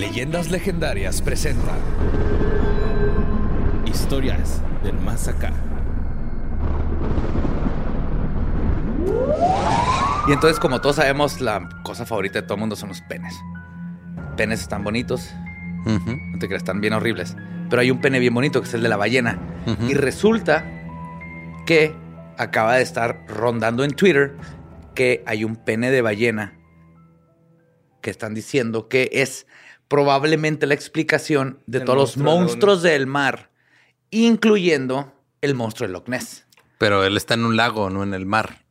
Leyendas Legendarias presenta Historias del Más Acá. Y entonces, como todos sabemos, la cosa favorita de todo el mundo son los penes. Penes están bonitos. No te creas, están bien horribles. Pero hay un pene bien bonito que es el de la ballena. Y resulta que acaba de estar rondando en Twitter que hay un pene de ballena que están diciendo que es probablemente la explicación de El todos los monstruos del mar, incluyendo el monstruo de Loch Ness. Pero él está en un lago, no en el mar.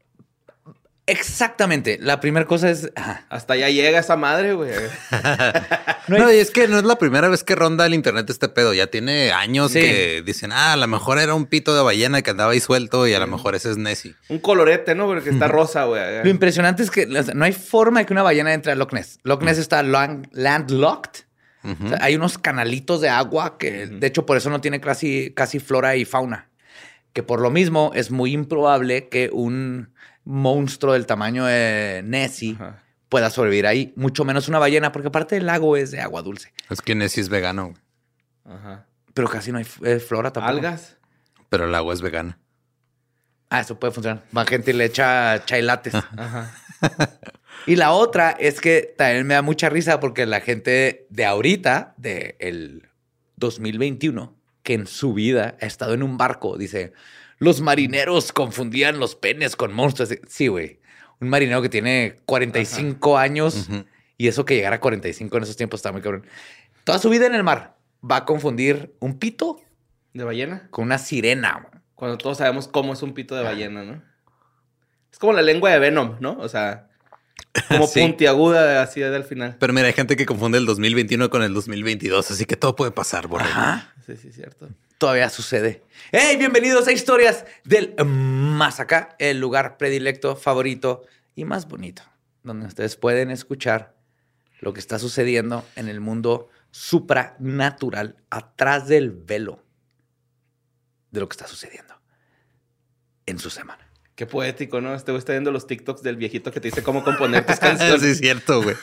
Exactamente. La primera cosa es. ajá. Hasta allá llega esa madre, güey. No, y es que no es la primera vez que ronda el internet este pedo. Ya tiene años Sí. que dicen, ah, a lo mejor era un pito de ballena que andaba ahí suelto y a lo mejor ese es Nessie. Un colorete, ¿no? Porque está rosa, güey. Lo impresionante es que o sea, no hay forma de que una ballena entre a Loch Ness. Loch Ness está landlocked. O sea, hay unos canalitos de agua que, de hecho, por eso no tiene casi, casi flora y fauna. Que por lo mismo es muy improbable que un monstruo del tamaño de Nessie Ajá. pueda sobrevivir ahí, mucho menos una ballena, porque aparte el lago es de agua dulce. Es que Nessie es vegano. Ajá. Pero casi no hay eh, flora tampoco. Algas. pero el agua es vegana. Ah, eso puede funcionar. Más gente le echa chai lattes. Ajá. Y la otra es que también me da mucha risa porque la gente de ahorita, del 2021, que en su vida ha estado en un barco, dice, los marineros confundían los penes con monstruos. Sí, güey. Un marinero que tiene 45 años Ujú. y eso que llegar a 45 en esos tiempos está muy cabrón. Toda su vida en el mar va a confundir un pito ¿De ballena? con una sirena. Cuando todos sabemos cómo es un pito de ballena, ¿no? Es como la lengua de Venom, ¿no? O sea, como Sí. puntiaguda así del final. Pero mira, hay gente que confunde el 2021 con el 2022, así que todo puede pasar, borrego. Ajá. Sí, sí, cierto. Todavía sucede. ¡Hey! Bienvenidos a Historias del Más Acá, el lugar predilecto, favorito y más bonito, donde ustedes pueden escuchar lo que está sucediendo en el mundo supranatural, atrás del velo de lo que está sucediendo en su semana. Qué poético, ¿no? Este güey está viendo los TikToks del viejito que te dice cómo componer tus sí, canciones. es cierto, güey.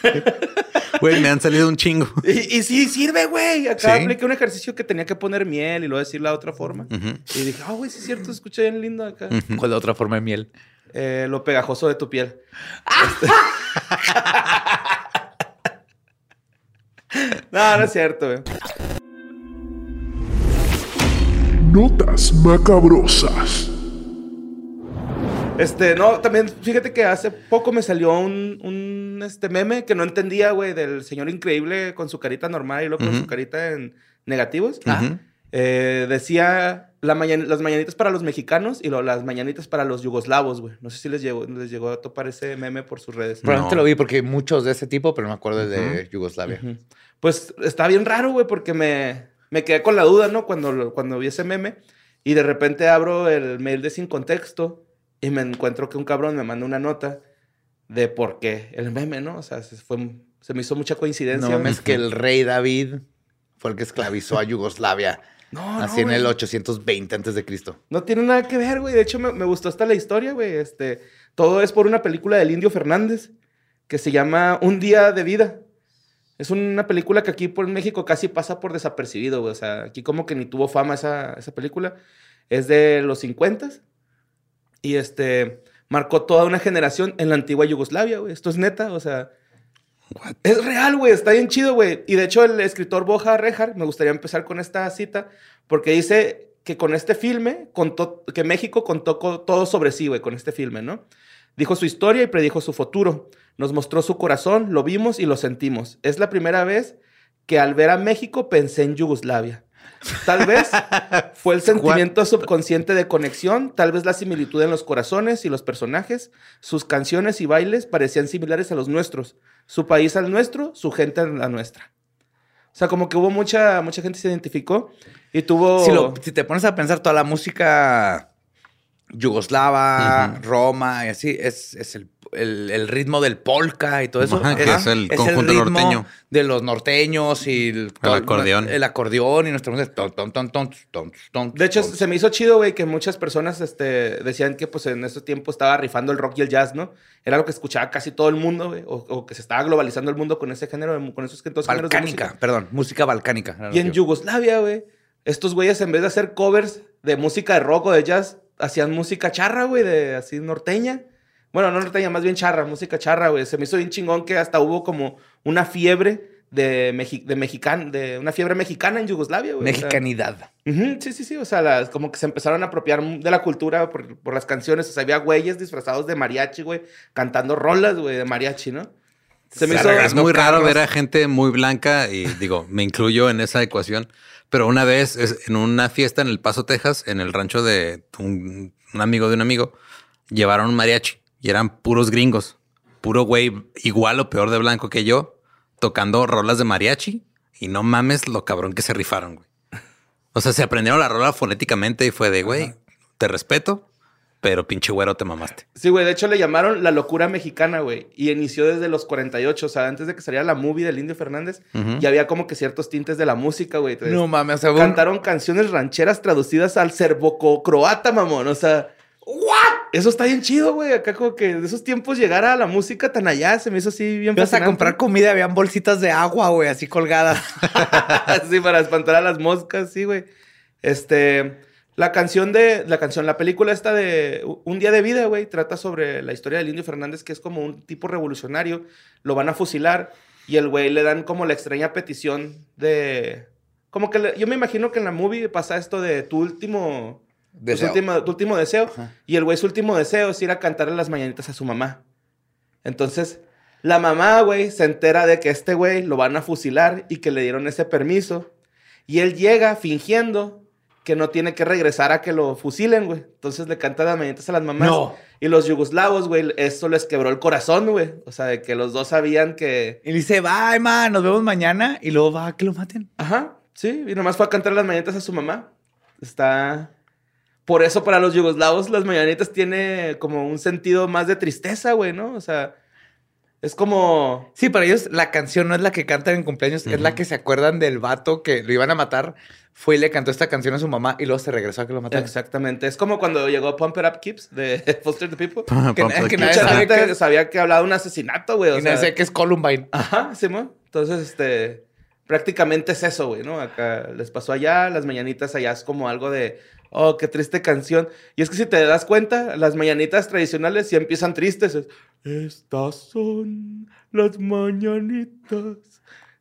Güey, me han salido un chingo. Y, y sí, sirve, güey. Acá Sí. apliqué un ejercicio que tenía que poner miel y luego decirla de otra forma. Y dije, ah, güey, sí es cierto, escuché bien lindo acá. Mm. ¿Cuál es la otra forma de miel? Eh, lo pegajoso de tu piel. Este- no, no es cierto, güey. Notas macabrosas. Este, no, también fíjate que hace poco me salió un, un este meme que no entendía, güey, del señor increíble con su carita normal y luego con Ujú. su carita en negativos. Ujú. Eh, decía la mañan- las mañanitas para los mexicanos y luego las mañanitas para los yugoslavos, güey. No sé si les llegó, les llegó a topar ese meme por sus redes. Probablemente No. lo vi porque hay muchos de ese tipo, pero no me acuerdo el de Ujú. Yugoslavia. Pues está bien raro, güey, porque me, me quedé con la duda, ¿no? Cuando, lo- cuando vi ese meme y de repente abro el mail de Sin Contexto y me encuentro que un cabrón me manda una nota de por qué el meme, ¿no? O sea, se, fue, se me hizo mucha coincidencia. No mames que el rey David fue el que esclavizó a Yugoslavia. No, así no, en el güey. 820 antes de Cristo. No tiene nada que ver, güey. De hecho, me, me gustó hasta la historia, güey. Este, todo es por una película del Indio Fernández que se llama Un día de vida. Es una película que aquí por México casi pasa por desapercibido, güey. O sea, aquí como que ni tuvo fama esa, esa película. Es de los 50 y este marcó toda una generación en la antigua Yugoslavia, güey. Esto es neta, o sea, What? es real, güey. Está bien chido, güey. Y de hecho, el escritor Boja Rejar, me gustaría empezar con esta cita, porque dice que con este filme, contó, que México contó co- todo sobre sí, güey, con este filme, ¿no? Dijo su historia y predijo su futuro. Nos mostró su corazón, lo vimos y lo sentimos. Es la primera vez que al ver a México pensé en Yugoslavia. Tal vez fue el sentimiento subconsciente de conexión, tal vez la similitud en los corazones y los personajes. Sus canciones y bailes parecían similares a los nuestros. Su país al nuestro, su gente a la nuestra. O sea, como que hubo mucha, mucha gente se identificó y tuvo... Si, lo- si te pones a pensar toda la música yugoslava. Roma y así, es, es el el, el ritmo del polka y todo eso. Ajá, que es el conjunto ritmo norteño. De los norteños y el, acordeón. El acordeón y nuestra música. ton, ton, ton, ton, ton, ton, De hecho, ton. se me hizo chido, güey, que muchas personas este, decían que pues en ese tiempo estaba rifando el rock y el jazz, ¿no? Era lo que escuchaba casi todo el mundo, güey. O, o que se estaba globalizando el mundo con ese género, con esos dos géneros de balcánica, música. perdón, música balcánica. Y en Yugoslavia, güey, estos güeyes en vez de hacer covers de música de rock o de jazz, hacían música charra, güey, de así norteña. Bueno, no norteña, más bien charra, música charra, güey. Se me hizo bien chingón que hasta hubo como una fiebre de, mexi de mexican de una fiebre mexicana en Yugoslavia, güey. O sea, Mexicanidad. Sí, sí, sí. O sea, las- como que se empezaron a apropiar de la cultura por, por las canciones. O sea, había güeyes disfrazados de mariachi, güey, cantando rolas, güey, de mariachi, ¿no? Se me hizo. Es muy raro ver a gente muy blanca y digo, me incluyo en esa ecuación. Pero una vez es- en una fiesta en El Paso, Texas, en el rancho de un, un amigo de un amigo, llevaron un mariachi y eran puros gringos, puro güey igual o peor de blanco que yo, tocando rolas de mariachi y no mames lo cabrón que se rifaron, güey. O sea, se aprendieron la rola fonéticamente y fue de, güey, te respeto, pero pinche güero te mamaste. Sí, güey. De hecho, le llamaron La Locura Mexicana, güey. Y inició desde los 48. O sea, antes de que saliera la movie del Indio Fernández, Ujú. ya había como que ciertos tintes de la música, güey. No mames, o sea, un- Cantaron canciones rancheras traducidas al serbo-croata, mamón. O sea, ¿what? Eso está bien chido, güey. Acá como que de esos tiempos llegar a la música tan allá se me hizo así bien Ibas a comprar comida, habían bolsitas de agua, güey, así colgadas. sí, para espantar a las moscas, sí, güey. Este, la canción de, la canción, la película esta de Un día de vida, güey, trata sobre la historia del Indio Fernández, que es como un tipo revolucionario. Lo van a fusilar y el güey le dan como la extraña petición de... Como que le- yo me imagino que en la movie pasa esto de tu último... Tu Deseo. último, tu último deseo. Ajá. Y el güey su último deseo es ir a cantarle las mañanitas a su mamá. Entonces, la mamá, güey, se entera de que este güey lo van a fusilar y que le dieron ese permiso. Y él llega fingiendo que no tiene que regresar a que lo fusilen, güey. Entonces le canta las mañanitas a las mamás. No. Y los yugoslavos, güey, esto les quebró el corazón, güey. O sea, de que los dos sabían que... Y dice, bye, man, nos vemos mañana. Y luego va a que lo maten. Ajá, sí. Y nomás fue a cantar las mañanitas a su mamá. Está... Por eso para los yugoslavos las mañanitas tiene como un sentido más de tristeza, güey, ¿no? O sea, es como... Sí, para ellos la canción no es la que cantan en cumpleaños, es la que se acuerdan del vato que lo iban a matar. Fue y le cantó esta canción a su mamá y luego se regresó a que lo mataran. Exactamente. Es como cuando llegó Pump It Up Keeps de Foster the People. Que, que it nadie gente que sabía que hablaba de un asesinato, güey. O y sea, nadie que es Columbine. Ajá, Simón. Entonces, este, prácticamente es eso, güey, ¿no? Acá les pasó allá, las mañanitas allá es como algo de, oh, qué triste canción. Y es que si te das cuenta, las mañanitas tradicionales sí empiezan tristes. Es, Estas son las mañanitas.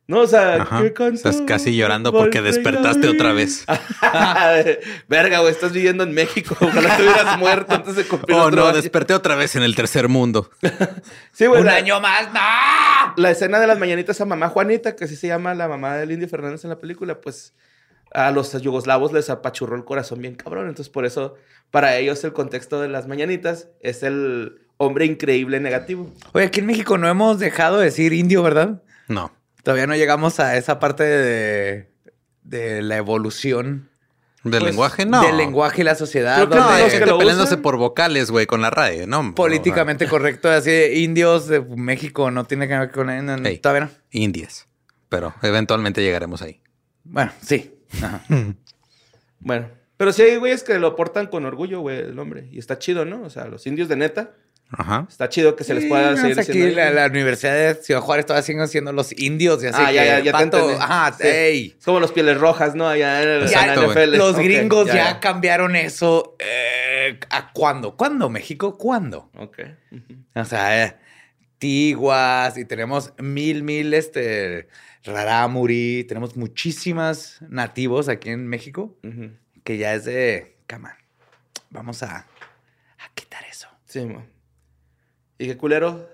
No, o sea, Ajá. ¿qué Estás canción? casi llorando porque ¿Cuál despertaste otra vez. Verga, güey, estás viviendo en México. Ojalá te hubieras muerto antes de cumplir Oh, no, año. desperté otra vez en el tercer mundo. Sí, güey. Un la- año más, no. la escena de las mañanitas a mamá Juanita, que así se llama la mamá del Indio Fernández en la película, pues a los yugoslavos les apachurró el corazón bien cabrón. Entonces, por eso, para ellos, el contexto de las mañanitas es el hombre increíble negativo. Oye, aquí en México no hemos dejado de decir indio, ¿verdad? No. Todavía no llegamos a esa parte de, de la evolución ¿Del Pues, lenguaje? No. del lenguaje y la sociedad. Creo que No, hay gente peleándose usan- por vocales, güey, con la radio, ¿no? políticamente correcto, así de indios de México no tiene que ver con no, no, Hey. todavía no. Indias. Pero eventualmente llegaremos ahí. Bueno, sí. Ajá. Bueno, pero sí hay güeyes que lo portan con orgullo, güey, el nombre. Y está chido, ¿no? O sea, los indios de neta, Ajá. está chido que se les pueda Sí, seguir aquí la, la Universidad de Ciudad Juárez todavía siguen siendo los indios y así Ah, ya, que, ya, ya te vato, entendí. Ajá, Sí. ey. Es como los pieles rojas, ¿no? Allá en el. NFL. Los gringos ya, cambiaron eso. eh, ¿A cuándo? ¿Cuándo, México? ¿Cuándo? Ok. O sea, eh, tiguas y tenemos mil, mil, este, rarámuri. Tenemos muchísimas nativos aquí en México que ya es de, cama, vamos a, a quitar eso. Sí, mo. Y qué culero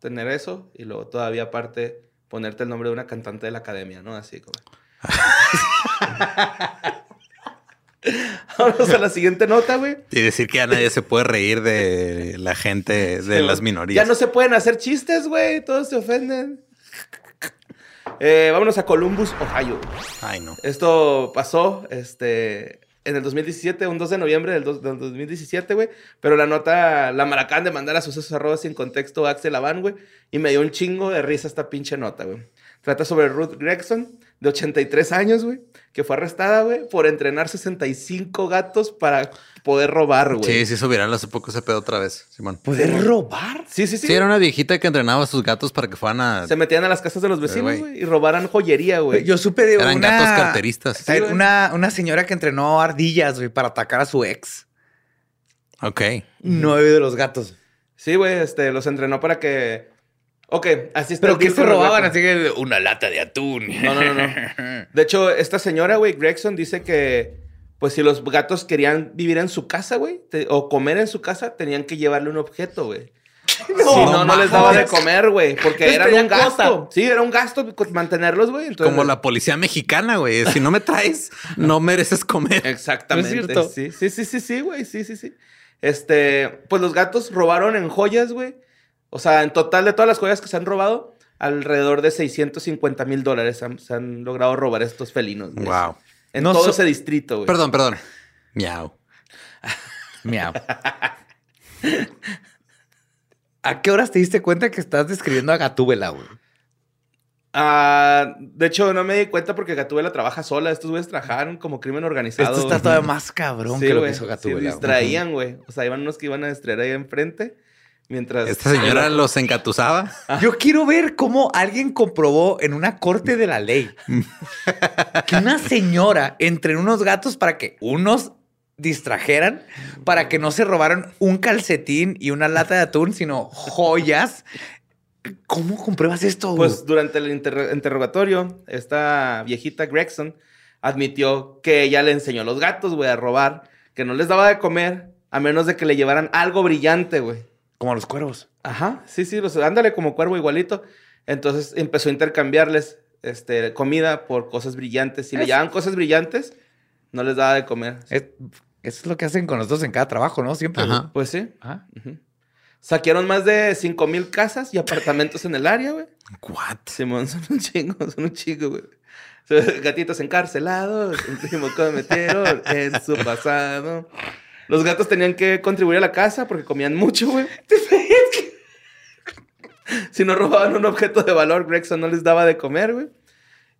tener eso y luego todavía aparte ponerte el nombre de una cantante de la academia, ¿no? Así como. Vamos a la siguiente nota, güey. Y decir que ya nadie se puede reír de la gente, de Sí, las minorías. Ya no se pueden hacer chistes, güey. Todos se ofenden. Eh, vámonos a Columbus, Ohio. Ay, no. Esto pasó, este, en el 2017, un 2 de noviembre del, dos- del 2017, güey. Pero la nota la maracan de mandar a sucesos arroba sin contexto a Axel Avan, güey. Y me dio un chingo de risa esta pinche nota, güey. Trata sobre Ruth Gregson, de 83 años, güey, que fue arrestada, güey, por entrenar 65 gatos para poder robar, güey. Sí, sí, hizo viral hace poco ese pedo otra vez, Simón. ¿Poder robar? Sí, sí, sí. Sí, era una viejita que entrenaba a sus gatos para que fueran a... Se metían a las casas de los vecinos, güey. y robaran joyería, güey. Yo supe de Eran una... gatos carteristas. Sí, una, una señora que entrenó ardillas, güey, para atacar a su ex. Ok. Nueve de los gatos. Sí, güey, este, los entrenó para que... Ok, así está. ¿Pero qué se robaban? Así que una lata de atún. No, no, no, no. De hecho, esta señora, güey, Gregson, dice que, pues si los gatos querían vivir en su casa, güey, o comer en su casa, tenían que llevarle un objeto, güey. si no, no les daba de comer, güey, porque era un gasto. Sí, era un gasto mantenerlos, güey. entonces- Como la policía mexicana, güey. Si no me traes, no mereces comer. Exactamente. ¿No es sí, sí, sí, sí, güey. Sí, sí, sí. Este, pues los gatos robaron en joyas, güey. O sea, en total de todas las joyas que se han robado, alrededor de 650 mil dólares han- se han logrado robar estos felinos. güey. Wow. En No todo so- ese distrito, güey. Perdón, perdón. Miau. Miau. ¿A qué horas te diste cuenta que estás describiendo a Gatúbela, güey? Ah, de hecho, no me di cuenta porque Gatúbela trabaja sola. Estos güeyes trabajaron como crimen organizado. Esto está todavía más cabrón que lo que hizo Sí, Gatúbela. güey. distraían, güey. O sea, iban unos que iban a distraer ahí enfrente. Mientras... Esta señora los encatusaba. Yo quiero ver cómo alguien comprobó en una corte de la ley que una señora entre unos gatos para que unos distrajeran, para que no se robaran un calcetín y una lata de atún, sino joyas. ¿Cómo compruebas esto? Pues durante el interro- interrogatorio, esta viejita Gregson admitió que ella le enseñó a los gatos, güey, a robar, que no les daba de comer a menos de que le llevaran algo brillante, güey. Como a los cuervos. Ajá, sí, sí, los, ándale como cuervo igualito. Entonces empezó a intercambiarles este, comida por cosas brillantes. Si le llevaban cosas brillantes, no les daba de comer. Es- eso es lo que hacen con nosotros en cada trabajo, ¿no? Siempre. Ajá. Pues sí. Ajá. Saquearon más de 5 mil casas y apartamentos en el área, güey. What? Simón, son un chingo, son un chingo, güey. Gatitos encarcelados, un primo cometieron en su pasado. Los gatos tenían que contribuir a la casa porque comían mucho, güey. Si no robaban un objeto de valor, Gregson no les daba de comer, güey.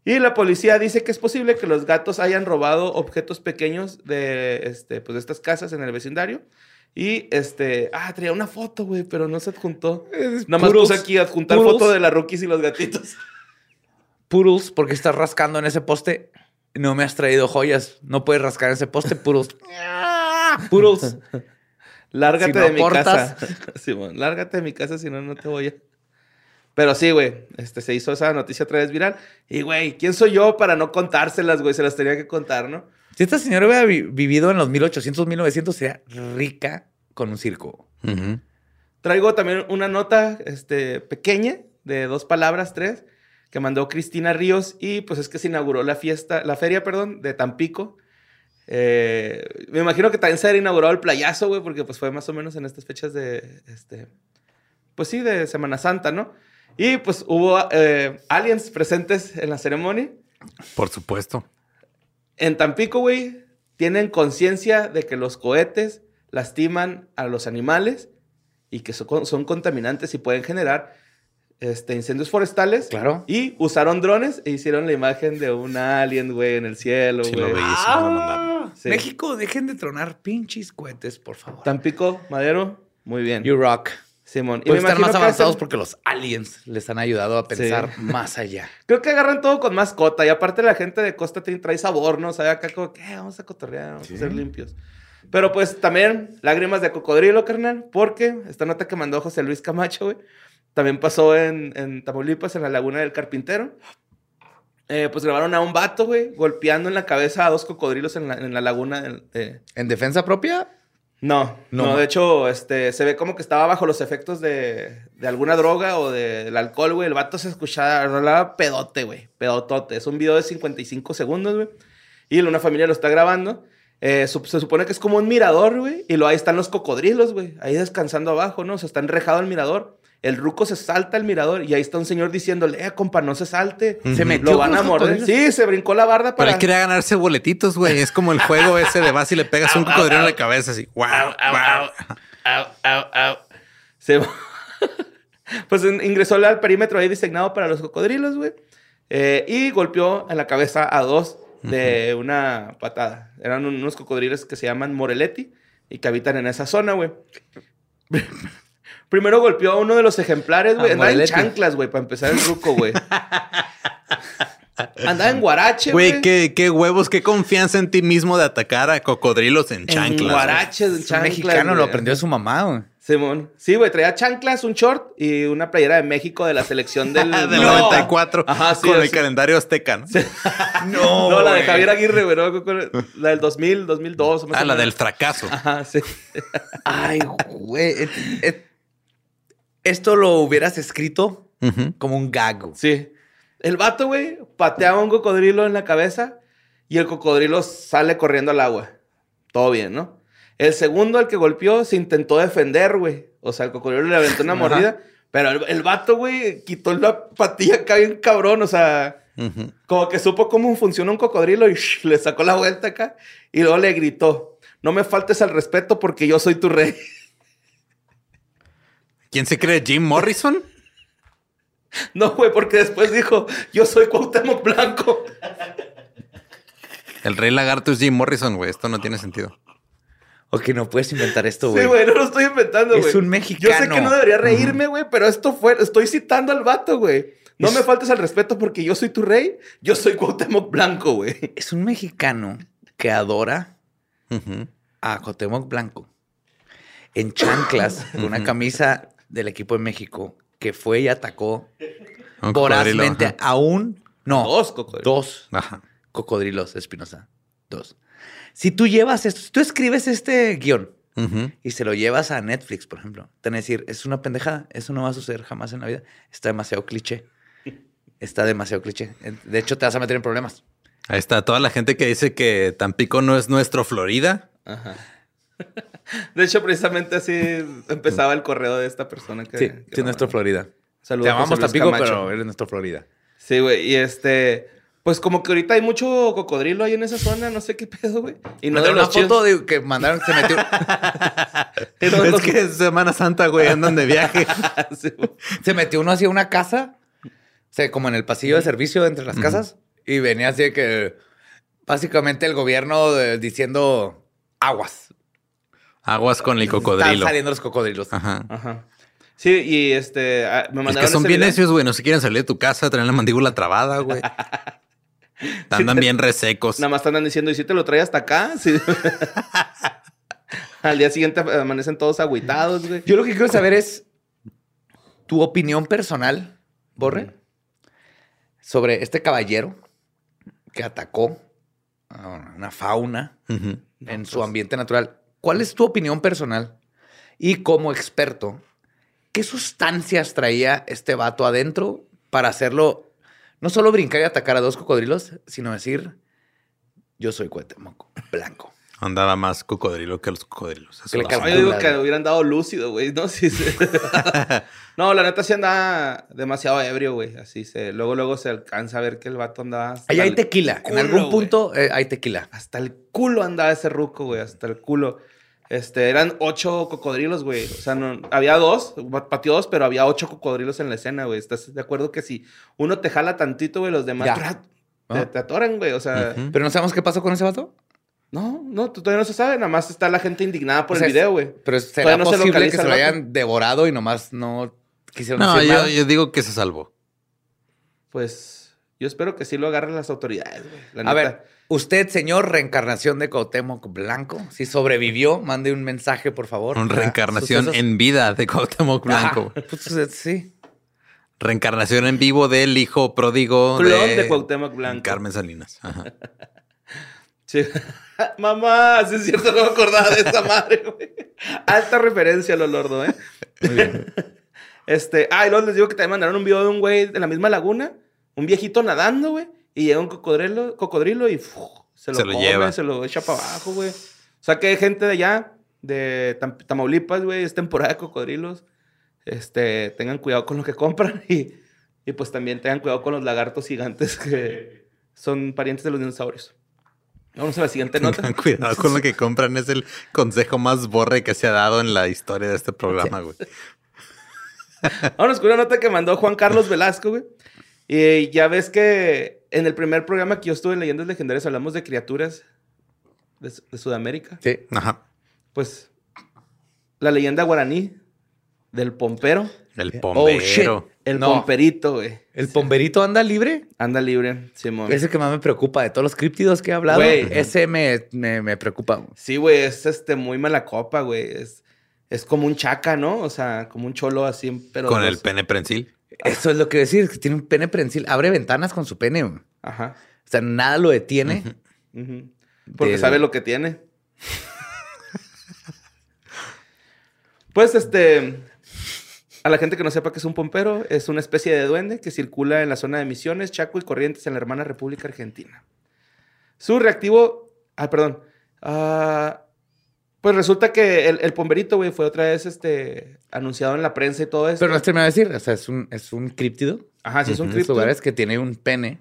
Y la policía dice que es posible que los gatos hayan robado objetos pequeños de, este, pues, de estas casas en el vecindario. Y, este, ah, traía una foto, güey, pero no se adjuntó. Nada más puse aquí adjuntar foto de la rookies y los gatitos. Poodles, porque estás rascando en ese poste. No me has traído joyas. No puedes rascar en ese poste, Poodles. Poodles. Lárgate Si no de mi casa. Simón, lárgate de mi casa, si no, no te voy a. Pero sí, güey. Este, se hizo esa noticia otra vez viral. Y, güey, ¿quién soy yo para no contárselas, güey? Se las tenía que contar, ¿no? Si esta señora hubiera vi- vivido en los 1800, 1900, sería rica con un circo. Traigo también una nota este, pequeña, de dos palabras, tres, que mandó Cristina Ríos. Y pues es que se inauguró la fiesta, la feria, perdón, de Tampico. Eh, me imagino que también se había inaugurado el playazo, güey, porque pues fue más o menos en estas fechas de, este, pues sí, de Semana Santa, ¿no? Y pues hubo eh, aliens presentes en la ceremonia. Por supuesto. En Tampico, güey, tienen conciencia de que los cohetes lastiman a los animales y que son, son contaminantes y pueden generar este, incendios forestales. Claro. Y usaron drones e hicieron la imagen de un alien, güey, en el cielo, Sí, güey. lo Sí. México, dejen de tronar pinches cohetes, por favor. Tampico, Madero, muy bien. You rock. Simón. Pueden estar más avanzados hacen- porque los aliens les han ayudado a pensar Sí. más allá. Creo que agarran todo con mascota. Y aparte la gente de Costa trae sabor, ¿no? O sea, acá como que "Eh, vamos a cotorrear, vamos a ser limpios. Pero pues también lágrimas de cocodrilo, carnal. Porque esta nota que mandó José Luis Camacho, güey, también pasó en, en Tamaulipas, en la Laguna del Carpintero. Eh, pues grabaron a un vato, güey, golpeando en la cabeza a dos cocodrilos en la, en la laguna del- ¿En defensa propia? no, No. no, de hecho, este, se ve como que estaba bajo los efectos de, de alguna droga o de- del alcohol, güey. El vato se escuchaba, hablaba pedote, güey, pedotote. Es un video de 55 segundos, güey. Y una familia lo está grabando. Eh, se supone que es como un mirador, güey. Y lo, ahí están los cocodrilos, güey. Ahí descansando abajo, ¿no? O sea, está enrejado el mirador. El ruco se salta al mirador y ahí está un señor diciéndole, eh, compa, no se salte. Se metió Lo van a morder. Sí, se brincó la barda Pero para... él quería ganarse boletitos, güey. Es como el juego ese de vas y le pegas un cocodrilo en la cabeza así. Wow, wow. Se- pues in- ingresó al perímetro ahí designado para los cocodrilos, güey. Eh, y golpeó en la cabeza a dos de una patada. Eran un- unos cocodrilos que se llaman Moreletti y que habitan en esa zona, güey. Primero golpeó a uno de los ejemplares, güey. Andaba en chanclas, güey, para empezar el ruco, güey. Andaba en guarache, güey. Güey, qué, qué huevos, qué confianza en ti mismo de atacar a cocodrilos en En chanclas. güey. guaraches, en Es un chanclas. mexicano lo aprendió de su mamá, güey. Simón. Sí, güey, traía chanclas, un short y una playera de México de la selección del... Del No. 94 Ajá, sí, con el calendario azteca, ¿no? No, No, la de. Javier Aguirre, güey. La del 2000, 2002. más Ah, la del fracaso. Ajá, sí. Ay, güey. Esto lo hubieras escrito como un gago. Sí. El vato, güey, patea a un cocodrilo en la cabeza y el cocodrilo sale corriendo al agua. Todo bien, ¿no? El segundo, el que golpeó, se intentó defender, güey. O sea, el cocodrilo le aventó una mordida. Pero el, el vato, güey, quitó la patilla acá bien cabrón. O sea, como que supo cómo funciona un cocodrilo y sh, le sacó la vuelta acá. Y luego le gritó, no me faltes al respeto porque yo soy tu rey. ¿Quién se cree? ¿Jim Morrison? No, güey, porque después dijo, yo soy Cuauhtémoc Blanco. El rey lagarto es Jim Morrison, güey. Esto no tiene sentido. Ok, no puedes inventar esto, güey. Sí, güey, no lo estoy inventando, Es güey. un Yo sé mexicano. que no debería reírme, güey, pero esto fue, estoy citando al vato, güey. No Es- me faltes al respeto porque yo soy tu rey, yo soy Cuauhtémoc Blanco, güey. Es un mexicano que adora a Cotemoc Blanco en chanclas con una camisa del equipo de México que fue y atacó Un vorazmente ajá. a un no Dos cocodrilos. dos Ajá. cocodrilos Espinosa dos si tú llevas esto si tú escribes este guion Ujú. y se lo llevas a Netflix por ejemplo te van a decir es una pendejada eso no va a suceder jamás en la vida está demasiado cliché está demasiado cliché de hecho te vas a meter en problemas Ahí está toda la gente que dice que Tampico no es nuestro Florida. Ajá. De hecho, precisamente así empezaba el correo de esta persona que... sí que sí nuestro. Florida Saludos te a llamamos José Luis Tampico pero eres nuestro Florida Sí, güey. Y este... Pues como que ahorita hay mucho cocodrilo ahí en esa zona, no sé qué pedo, güey. Y no de una chidos. foto de que mandaron, se metió, Es los- que es Semana Santa, güey. Andan de viaje. Sí, se metió uno hacia una casa, o sea, como en el pasillo de servicio entre las casas, y venía así de que básicamente el gobierno diciendo aguas. Aguas con el Están cocodrilo. saliendo los cocodrilos. Ajá. Ajá. Sí, y este... ah, Es que son ese bien video. necios, güey. No se quieren salir de tu casa, traen la mandíbula trabada, güey. Andan bien resecos. Nada más te andan diciendo, ¿y si te lo trae hasta acá? Sí. Al día siguiente amanecen todos agüitados, güey. Yo lo que quiero saber es tu opinión personal, Borre, sobre este caballero que atacó a una fauna en su ambiente natural. ¿Cuál es tu opinión personal? Y como experto, ¿qué sustancias traía este vato adentro para hacerlo no solo brincar y atacar a dos cocodrilos, sino decir, yo soy Cuauhtémoc Blanco? Andaba más cocodrilo que los cocodrilos. Eso Que lo yo digo que hubieran dado lúcido, güey. No, sí, sí. no, la neta sí andaba demasiado ebrio, güey. Así se... Luego, luego se alcanza a ver que el vato andaba... hasta Ahí hay tequila. en algún punto eh, hay tequila. Hasta el culo andaba ese ruco, güey. Hasta el culo. Este, eran ocho cocodrilos, güey. O sea, no, había dos, pateó dos, pero había ocho cocodrilos en la escena, güey. ¿Estás de acuerdo que si uno te jala tantito, güey, los demás. Ah. te, te atoran, güey? O sea. Pero no sabemos qué pasó con ese vato. no, no, todavía no se sabe. Nada más está la gente indignada por O sea, el video, güey. Pero será no se posible que localiza se lo hayan devorado y nomás no quisieron No, decir yo, nada. yo digo que se salvó. Pues yo espero que sí lo agarren las autoridades, güey. La A neta. ver, usted, señor reencarnación de Cuauhtémoc Blanco, si sobrevivió, mande un mensaje, por favor. Para reencarnación sucesos- en vida de Cuauhtémoc Blanco. Ajá, pues, sí. Reencarnación en vivo del hijo pródigo Clon de, de Cuauhtémoc Blanco. Carmen Salinas. Ajá. Sí. Mamá, sí es cierto, no me acordaba de esa madre, güey. Alta referencia a lo lordo, ¿eh? Muy bien. Este, ah, y luego les digo que también mandaron un video de un güey de la misma laguna, un viejito nadando, güey, y llega un cocodrilo, cocodrilo y se lo, Se lo come, lleva. se lo echa para abajo, güey. O sea que hay gente de allá, de Tam- Tamaulipas, güey, es temporada de cocodrilos. este, tengan cuidado con lo que compran y, y pues también tengan cuidado con los lagartos gigantes que son parientes de los dinosaurios. Vamos a la siguiente nota. Tengan cuidado con lo que compran. Es el consejo más borre que se ha dado en la historia de este programa, güey. Vámonos con una nota que mandó Juan Carlos Velasco, güey. Y ya ves que en el primer programa que yo estuve en Leyendas Legendarias hablamos de criaturas de, de Sudamérica. Sí. Ajá. Pues la leyenda guaraní del pompero. El Oh, pombero. shit. El No. pomperito, güey. ¿El pomberito anda libre? Anda libre, Simón. Es el que más me preocupa de todos los críptidos que he hablado. Güey. Ese me, me, me preocupa. Sí, güey, es este muy mala copa, güey. Es, es como un chaca, ¿no? O sea, como un cholo así, pero. con el pene prensil. Eso es lo que decir, que tiene un pene prensil. Abre ventanas con su pene. güey. Ajá. O sea, nada lo detiene. Porque Del- sabe lo que tiene. pues este. A la gente que no sepa qué es un pompero, es una especie de duende que circula en la zona de Misiones, Chaco y Corrientes en la hermana República Argentina. Su reactivo. Ah, perdón. Ah, pues resulta que el, el pomberito, güey, fue otra vez este, anunciado en la prensa y todo eso. Pero no es terminado de decir. O sea, es un, es un críptido. Ajá, sí, es un cripto. lugares que tiene un pene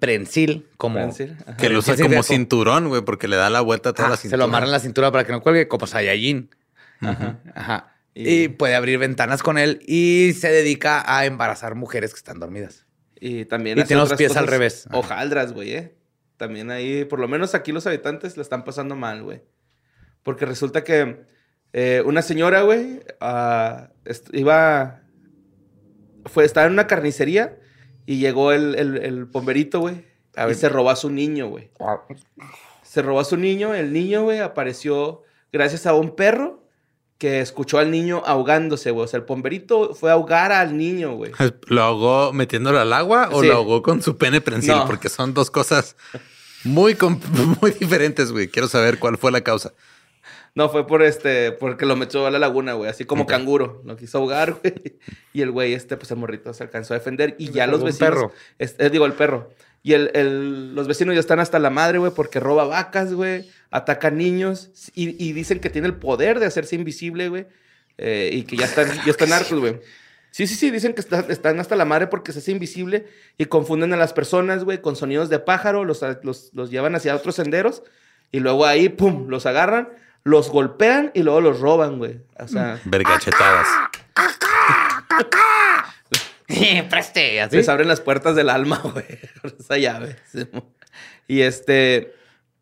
prensil como... Prensil. Que lo usa como cinturón, güey, porque le da la vuelta a toda Ah, la se cintura. lo amarra en la cintura para que no cuelgue, como Saiyajin. Ajá. Ajá. Y- Y... puede abrir ventanas con él y se dedica a embarazar mujeres que están dormidas. Y también Y hace tiene los pies al revés. Ajá. Hojaldras, güey, ¿eh? También ahí, por lo menos aquí los habitantes la están pasando mal, güey. Porque resulta que eh, una señora, güey, ah, iba... Fue, estaba en una carnicería y llegó el, el, el pomberito, güey. A Y ver. se robó a su niño, güey. Se robó a su niño. El niño, güey, apareció gracias a un perro que escuchó al niño ahogándose, güey. O sea, el pomberito fue a ahogar al niño, güey. ¿Lo ahogó metiéndolo al agua o Sí. lo ahogó con su pene prensil? No. Porque son dos cosas muy, muy diferentes, güey. Quiero saber cuál fue la causa. No, fue por este, porque lo metió a la laguna, güey, así como canguro. Lo quiso ahogar, güey. Y el güey, este, pues el morrito se alcanzó a defender. Y ya los vecinos. perro. es- eh, digo, el perro. Y el, el- los vecinos ya están hasta la madre, güey, porque roba vacas, güey. Ataca niños. Y, y dicen que tiene el poder de hacerse invisible, güey. eh, y que ya están, ya están hartos, güey. Sí, sí, sí, dicen que está- están hasta la madre porque se hace invisible y confunden a las personas, güey, con sonidos de pájaro, los, los, los llevan hacia otros senderos y luego ahí, pum, los agarran, los golpean y luego los roban, güey. O sea, Vergachetadas. Preste, así. les abren las puertas del alma, güey, esa llave. Y este,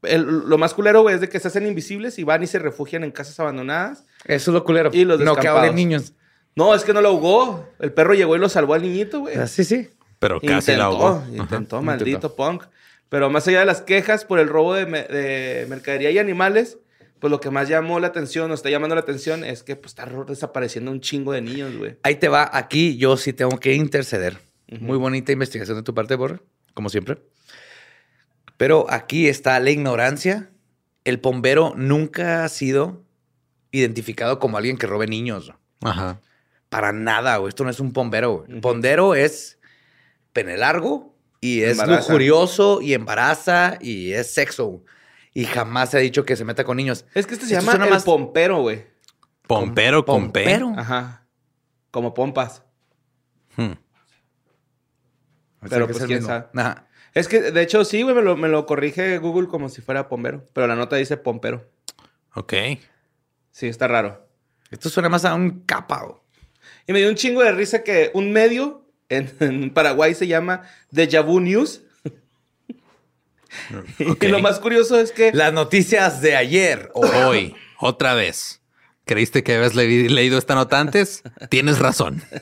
el- lo más culero, güey, es de que se hacen invisibles y van y se refugian en casas abandonadas. Eso es lo culero. Y los no que ahoguen niños. No, es que no lo ahogó. El perro llegó y lo salvó al niñito, güey. Ah, Sí, sí. Pero casi la ahogó. Intentó, Ajá, maldito intentó. punk. Pero más allá de las quejas por el robo de, me- de mercadería y animales, pues lo que más llamó la atención, nos está llamando la atención, es que pues está desapareciendo un chingo de niños, güey. Ahí te va. Aquí yo sí tengo que interceder. Muy bonita investigación de tu parte, Borre, como siempre. Pero aquí está la ignorancia. El bombero nunca ha sido identificado como alguien que robe niños. Ajá. Para nada, güey. Esto no es un bombero. güey. Bombero es pene largo y es Embaraza. lujurioso y embaraza y es sexo. Y jamás se ha dicho que se meta con niños. Es que este se Esto llama el más- pompero, güey. Pompero. Pompero. Ajá. Como pompas. Hmm. Pero, que pues, quién sabe. Ajá. Es que, de hecho, sí, güey, me lo, me lo corrige Google como si fuera pompero. Pero la nota dice pompero. Ok. Sí, está raro. Esto suena más a un capa. güey. Y me dio un chingo de risa que un medio en, en Paraguay se llama Deja Vu News. Y lo más curioso es que... Las noticias de ayer. o Hoy, otra vez. ¿Creíste que habías le- leído esta nota antes? Tienes razón.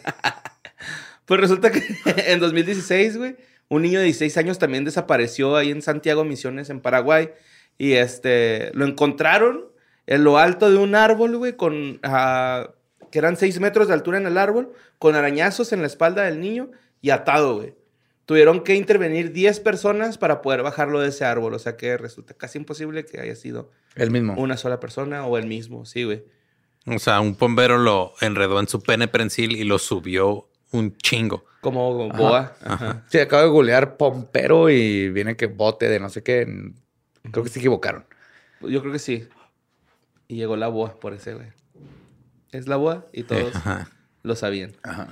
Pues resulta que en 2016, güey, un niño de 16 años también desapareció ahí en Santiago Misiones, en Paraguay. Y este, lo encontraron en lo alto de un árbol, güey, con, que eran 6 metros de altura en el árbol, con arañazos en la espalda del niño y atado, güey. Tuvieron que intervenir 10 personas para poder bajarlo de ese árbol. O sea que resulta casi imposible que haya sido El mismo. una sola persona o el mismo, sí, güey. O sea, un bombero lo enredó en su pene prensil y lo subió un chingo. Como boa. Ajá. Sí, acabo de googlear pompero y viene que bote de no sé qué. Creo que se equivocaron. Yo creo que sí. Y llegó la boa por ese, güey. Es la boa y todos. Ajá. lo sabían. Ajá.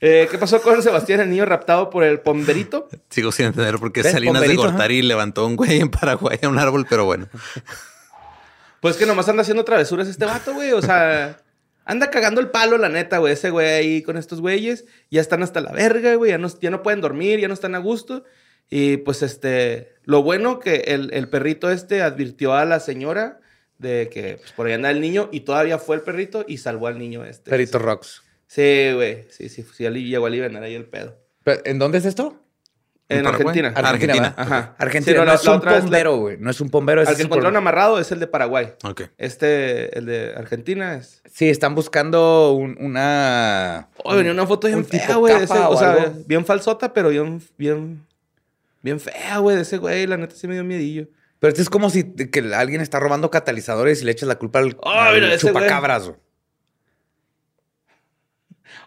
Eh, ¿Qué pasó con Sebastián, el niño raptado por el pomberito? Sigo sin entender por qué ¿Ves? Salinas de Gortari levantó a un güey en Paraguay a un árbol, pero bueno. Pues que nomás anda haciendo travesuras este vato, güey. O sea, anda cagando el palo, la neta, güey. Ese güey ahí con estos güeyes. Ya están hasta la verga, güey. Ya no, ya no pueden dormir, ya no están a gusto. Y pues este, lo bueno que el, el perrito este advirtió a la señora de que pues, por ahí anda el niño y todavía fue el perrito y salvó al niño este. Perito Rocks. Sí, güey. Sí, sí, sí. Llegó a aliviar ahí el pedo. Pero, ¿En dónde es esto? En? Argentina. Argentina. Ajá. Argentina. Sí, no, no, la- es la un es bombero, güey. No es un bombero. Al que encontraron amarrado es el de Paraguay. Ok. Este, el de Argentina es. Sí, están buscando un- una... Oh, venía una foto bien un fea, güey. O o sea, algo. bien falsota, pero bien, bien, bien fea, güey, de ese güey. La neta sí me dio miedillo. Pero esto es como si que alguien está robando catalizadores y le echas la culpa al, Ah, al mira, ese güey. chupacabras. güey.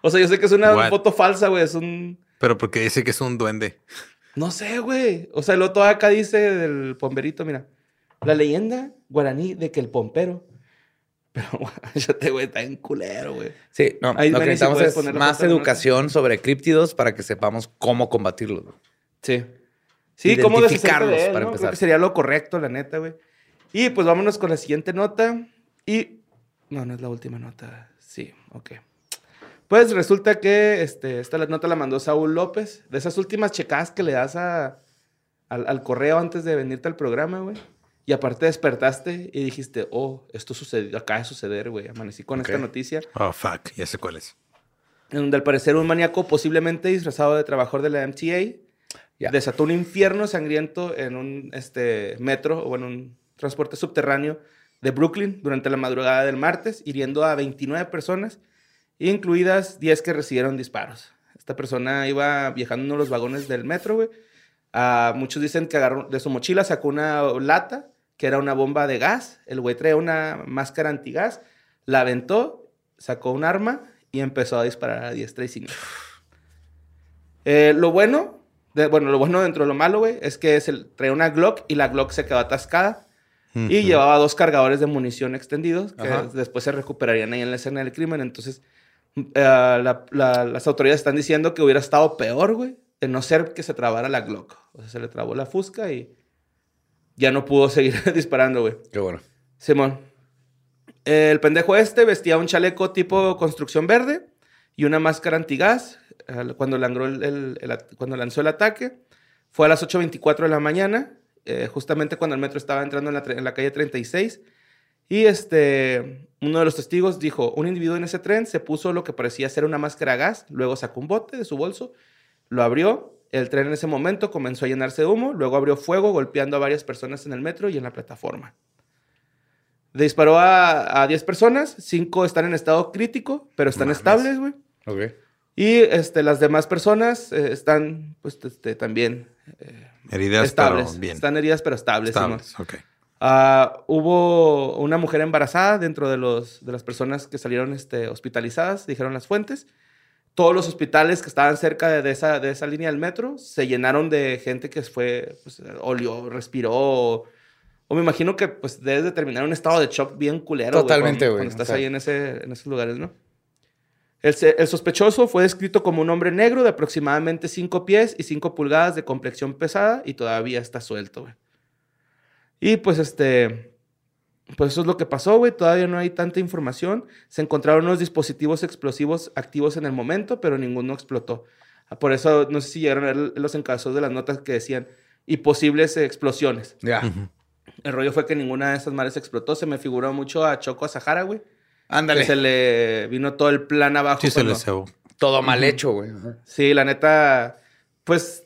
O sea, yo sé que es una What? foto falsa, güey. Es un. Pero porque dice que es un duende. No sé, güey. O sea, lo todo acá dice del pomperito, mira. La leyenda guaraní de que el pompero. Pero, te güey, está en culero, güey. Sí, no. Ahí, lo que necesitamos es más educación sobre críptidos para que sepamos cómo combatirlos. Sí. Sí, cómo Identificarlos, de él, para ¿no? Creo empezar. que sería lo correcto, la neta, güey. Y pues vámonos con la siguiente nota. Y. No, no es la última nota. Sí, ok. Pues resulta que este, esta nota la mandó Saúl López. De esas últimas checadas que le das a, al, al correo antes de venirte al programa, güey. Y aparte despertaste y dijiste, oh, esto sucedió, acaba de suceder, güey. Amanecí con esta noticia. Oh, fuck. Ya sé cuál es. En donde al parecer un maníaco posiblemente disfrazado de trabajador de la MTA Ya. desató un infierno sangriento en un este, metro o en un transporte subterráneo de Brooklyn durante la madrugada del martes, hiriendo a 29 personas, incluidas 10 que recibieron disparos. Esta persona iba viajando en uno de los vagones del metro, güey. Ah, muchos dicen que agarró de su mochila, sacó una lata, que era una bomba de gas. El güey traía una máscara antigas, la aventó, sacó un arma y empezó a disparar a diestra y siniestra. Eh, lo bueno, de- bueno, lo bueno dentro de lo malo, güey, es que se traía una Glock y la Glock se quedó atascada. Y llevaba dos cargadores de munición extendidos que Ajá. después se recuperarían ahí en la escena del crimen. Entonces, eh, la- la- las autoridades están diciendo que hubiera estado peor, güey, de no ser que se trabara la Glock. O sea, se le trabó la fusca y ya no pudo seguir disparando, güey. Qué bueno. Simón. El pendejo este vestía un chaleco tipo construcción verde y una máscara antigás eh, cuando, lanzó el, el- el at- cuando lanzó el ataque. Fue a las 8.24 de la mañana, eh, justamente cuando el metro estaba entrando en la, en la calle 36. Y este, uno de los testigos dijo, un individuo en ese tren se puso lo que parecía ser una máscara a gas, luego sacó un bote de su bolso, lo abrió, el tren en ese momento comenzó a llenarse de humo, luego abrió fuego golpeando a varias personas en el metro y en la plataforma. Disparó a, a 10 personas, 5 están en estado crítico, pero están Mames. estables, güey. Ok. Y este, las demás personas eh, están, pues, este, también Heridas, estables. pero bien. Están heridas, pero. Estables, ok. Ah, hubo una mujer embarazada dentro de, los, de las personas que salieron este, hospitalizadas, dijeron las fuentes. Todos los hospitales que estaban cerca de, de esa, de esa línea del metro se llenaron de gente que fue, pues, olió, respiró. O, o me imagino que pues debes de terminar un estado de shock bien culero. Totalmente, güey, Cuando o estás sea. ahí en, ese, en esos lugares, ¿no? El, el sospechoso fue descrito como un hombre negro de aproximadamente 5 pies y 5 pulgadas de complexión pesada y todavía está suelto, güey. Y pues este, pues eso es lo que pasó, güey. Todavía no hay tanta información. Se encontraron unos dispositivos explosivos activos en el momento, pero ninguno explotó. Ah, Por eso no sé si llegaron a ver los encabezos de las notas que decían y posibles explosiones. Ya. El rollo fue que ninguna de esas mares explotó. Se me figuró mucho a Choco a Sahara, güey. Ándale. Que se le vino todo el plan abajo. Sí, se les cebó. Todo mal hecho, güey. Ajá. Sí, la neta, pues,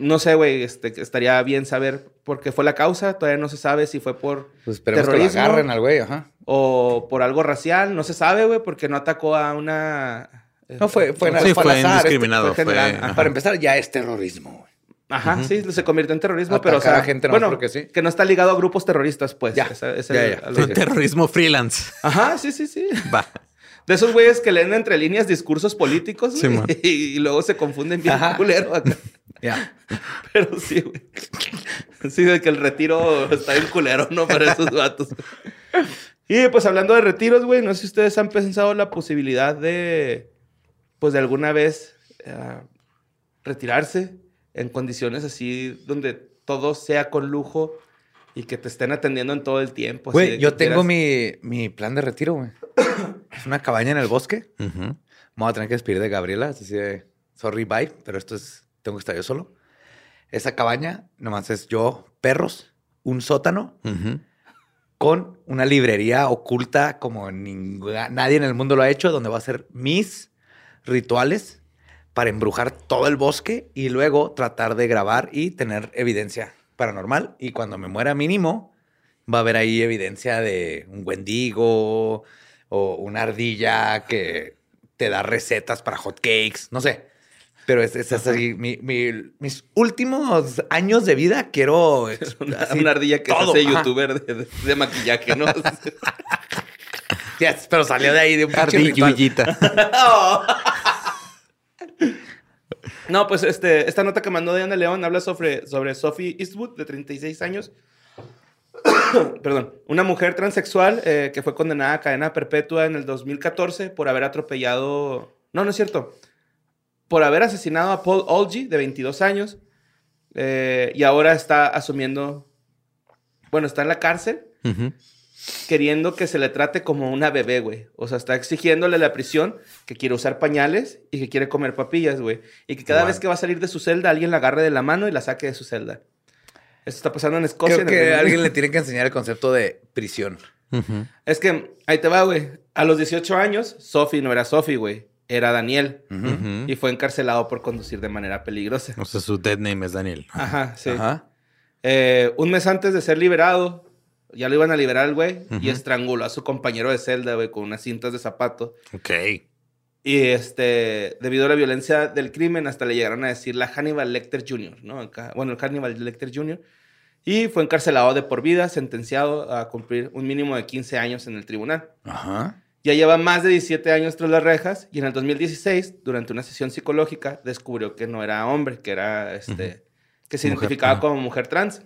no sé, güey, este, que estaría bien saber por qué fue la causa. Todavía no se sabe si fue por Pues esperemos que Terrorismo. lo agarren al güey, ajá. o por algo racial. No se sabe, güey, porque no atacó a una... eh, No, fue, fue, Sí, fue este, indiscriminado. fue general. fue- Ajá. ajá. Para empezar, ya es terrorismo, güey. Ajá, sí, se convirtió en terrorismo, pero o sea, a gente bueno, porque sí. que no está ligado a grupos terroristas, pues. Ya, es ya. que- terrorismo freelance. Ajá, sí, sí, sí. Va. De esos güeyes que leen entre líneas discursos políticos Sí, y, luego se confunden bien Ajá. culero acá. Ya. Pero sí, güey. Sí, de que el retiro está bien culero, ¿no? Para esos vatos. Y pues hablando de retiros, güey, no sé si ustedes han pensado la posibilidad de, pues de alguna vez eh, retirarse en condiciones así donde todo sea con lujo y que te estén atendiendo en todo el tiempo. Güey, yo tengo mi, mi plan de retiro, güey. Es una cabaña en el bosque. Ujú. Me voy a tener que despedir de Gabriela, así de sorry, bye, pero esto es, tengo que estar yo solo. Esa cabaña nomás es yo, perros, un sótano con una librería oculta como ninguna- nadie en el mundo lo ha hecho, donde va a ser mis rituales para embrujar todo el bosque y luego tratar de grabar y tener evidencia paranormal. Y cuando me muera mínimo, va a haber ahí evidencia de un wendigo o una ardilla que te da recetas para hot cakes, no sé. Pero es, es así, mi- mi- mis últimos años de vida quiero... Una, una ardilla que todo, se hace youtuber de, de- de maquillaje, ¿no? Yes, pero salió de ahí de un. Ardillullita. no, pues este, esta nota que mandó Diana León habla sobre, sobre Sophie Eastwood, de 36 años. Perdón, una mujer transexual eh, que fue condenada a cadena perpetua en el 2014 por haber atropellado. No, no es cierto. Por haber asesinado a Paul Olgy, de 22 años. eh, y ahora está asumiendo. Bueno, está en la cárcel queriendo que se le trate como una bebé, güey. O sea, está exigiéndole a la prisión que quiere usar pañales y que quiere comer papillas, güey. Y que cada Wow. vez que va a salir de su celda, alguien la agarre de la mano y la saque de su celda. Esto está pasando en Escocia. Creo en que alguien le tiene que enseñar el concepto de prisión. Es que, ahí te va, güey. A los 18 años, Sophie no era Sophie, güey. Era Daniel. Y fue encarcelado por conducir de manera peligrosa. O sea, su dead name es Daniel. Ajá, sí. Ajá. Eh, un mes antes de ser liberado, ya lo iban a liberar al güey y estranguló a su compañero de celda, güey, con unas cintas de zapato. Ok. Y este, debido a la violencia del crimen, hasta le llegaron a decir la Hannibal Lecter Jr., ¿no? Bueno, el Hannibal Lecter Jr. Y fue encarcelado de por vida, sentenciado a cumplir un mínimo de 15 años en el tribunal. Ajá. Ya lleva más de 17 años tras las rejas y en el 2016, durante una sesión psicológica, descubrió que no era hombre, que era este, que se Mujer, identificaba como mujer trans.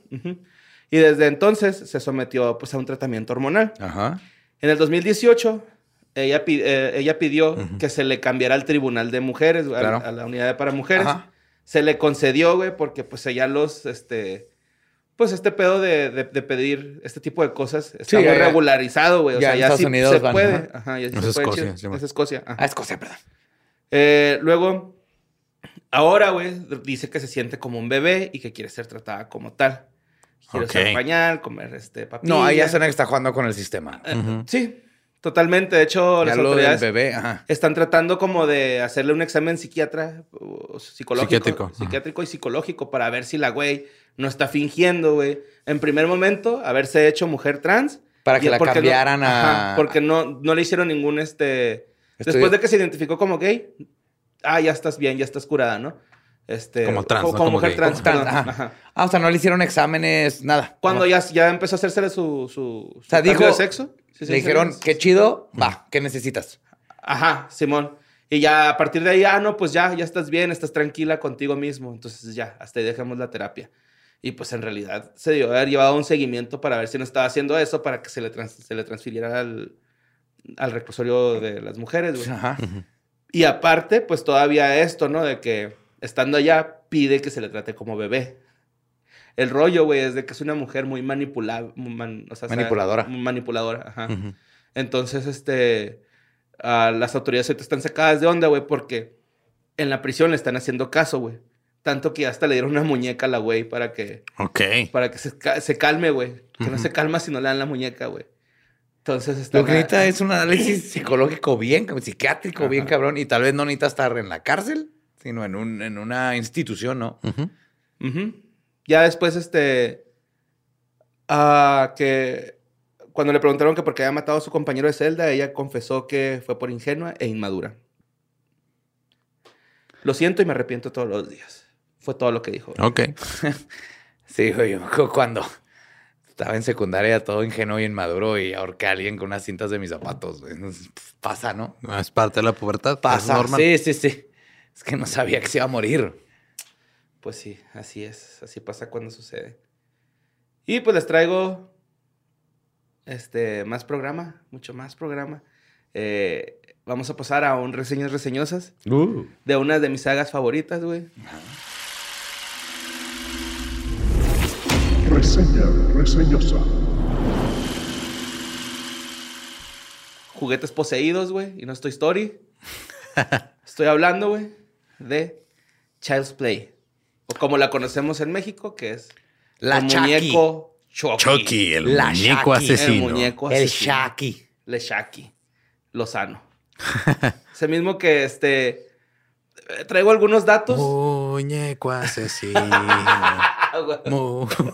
Y desde entonces se sometió pues, a un tratamiento hormonal. Ajá. En el 2018, ella, eh, ella pidió que se le cambiara al tribunal de mujeres, a- Claro. a, la unidad para mujeres. Ajá. Se le concedió, güey, porque pues ella los, este, pues este pedo de, de- de pedir este tipo de cosas está Sí, muy ya, regularizado, güey. O Ya sea, ya Estados sí Unidos se van, puede. ajá. Ajá, ya sí Es se puede, Escocia, sí, es Escocia. ajá. Ah, Escocia, perdón. Eh, luego, ahora, güey, dice que se siente como un bebé y que quiere ser tratada como tal. Quiere Ok. usar pañal, comer este papilla. No, ahí ya suena que está jugando con el sistema. Eh. Sí, totalmente. De hecho, Ya las lo del autoridades bebé, ajá. están tratando como de hacerle un examen psiquiatra, o psicológico, Psiquiátrico, y psicológico para ver si la güey no está fingiendo, güey. En primer momento, haberse hecho mujer trans. Para que la no- cambiaran a- ajá, porque no, no le hicieron ningún, este... Estoy- Después de que se identificó como gay, ah, ya estás bien, ya estás curada, ¿no? Este, Como trans, Como, no como mujer gay. trans, ajá. ajá. Ah, o sea, no le hicieron exámenes, nada. Cuando ya, ya empezó a hacérsele su, su, su sea, cambio dijo- de sexo. Sí, sí, Le dijeron, sí. qué chido, va, ¿qué necesitas? Ajá, Simón. Y ya a partir de ahí, ah, no, pues ya, ya estás bien, estás tranquila contigo mismo. Entonces ya, hasta ahí dejamos la terapia. Y pues en realidad se dio haber llevado un seguimiento para ver si no estaba haciendo eso para que se le, trans- se le transfiriera al, al reclusorio de las mujeres, güey. Ajá. Y aparte, pues todavía esto, ¿no? De que estando allá pide que se le trate como bebé. El rollo, güey, es de que es una mujer muy o sea, Manipuladora. muy manipuladora, ajá. Entonces, este, las autoridades ahorita están sacadas de onda, güey, porque en la prisión le están haciendo caso, güey. Tanto que hasta le dieron una muñeca a la güey para que, Ok. para que se, ca- se calme, güey. Que no se calma si no le dan la muñeca, güey. Entonces, está Lo que necesita es un análisis psicológico bien, psiquiátrico bien cabrón, y tal vez no necesita estar en la cárcel, sino en, un, en una institución, ¿no? Ujú. Ujú. Ya después, este. ah, que cuando le preguntaron que por qué había matado a su compañero de celda, ella confesó que fue por ingenua e inmadura. Lo siento y me arrepiento todos los días. Fue todo lo que dijo. Ok. Sí, güey, cuando estaba en secundaria todo ingenuo y inmaduro y ahorqué a alguien con unas cintas de mis zapatos, güey. Pues, Pasa, ¿no? Es parte de la pubertad. Pasa. Es normal. Sí, sí, sí. Es que no sabía que se iba a morir. Pues sí, así es. Así pasa cuando sucede. Y pues les traigo este, más programa, mucho más programa. Eh, vamos a pasar a un reseñas reseñosas de una de mis sagas favoritas, güey. Reseña reseñosa. Juguetes poseídos, güey, y no estoy story. estoy hablando, güey, de Child's Play. Como la conocemos en México, que es La el Chucky. muñeco Chucky. Chucky, el La muñeco Chucky, el El asesino. muñeco El asesino. Shaki. Le Shaki. Lozano. Ese mismo que este. eh, Traigo algunos datos. Muñeco asesino.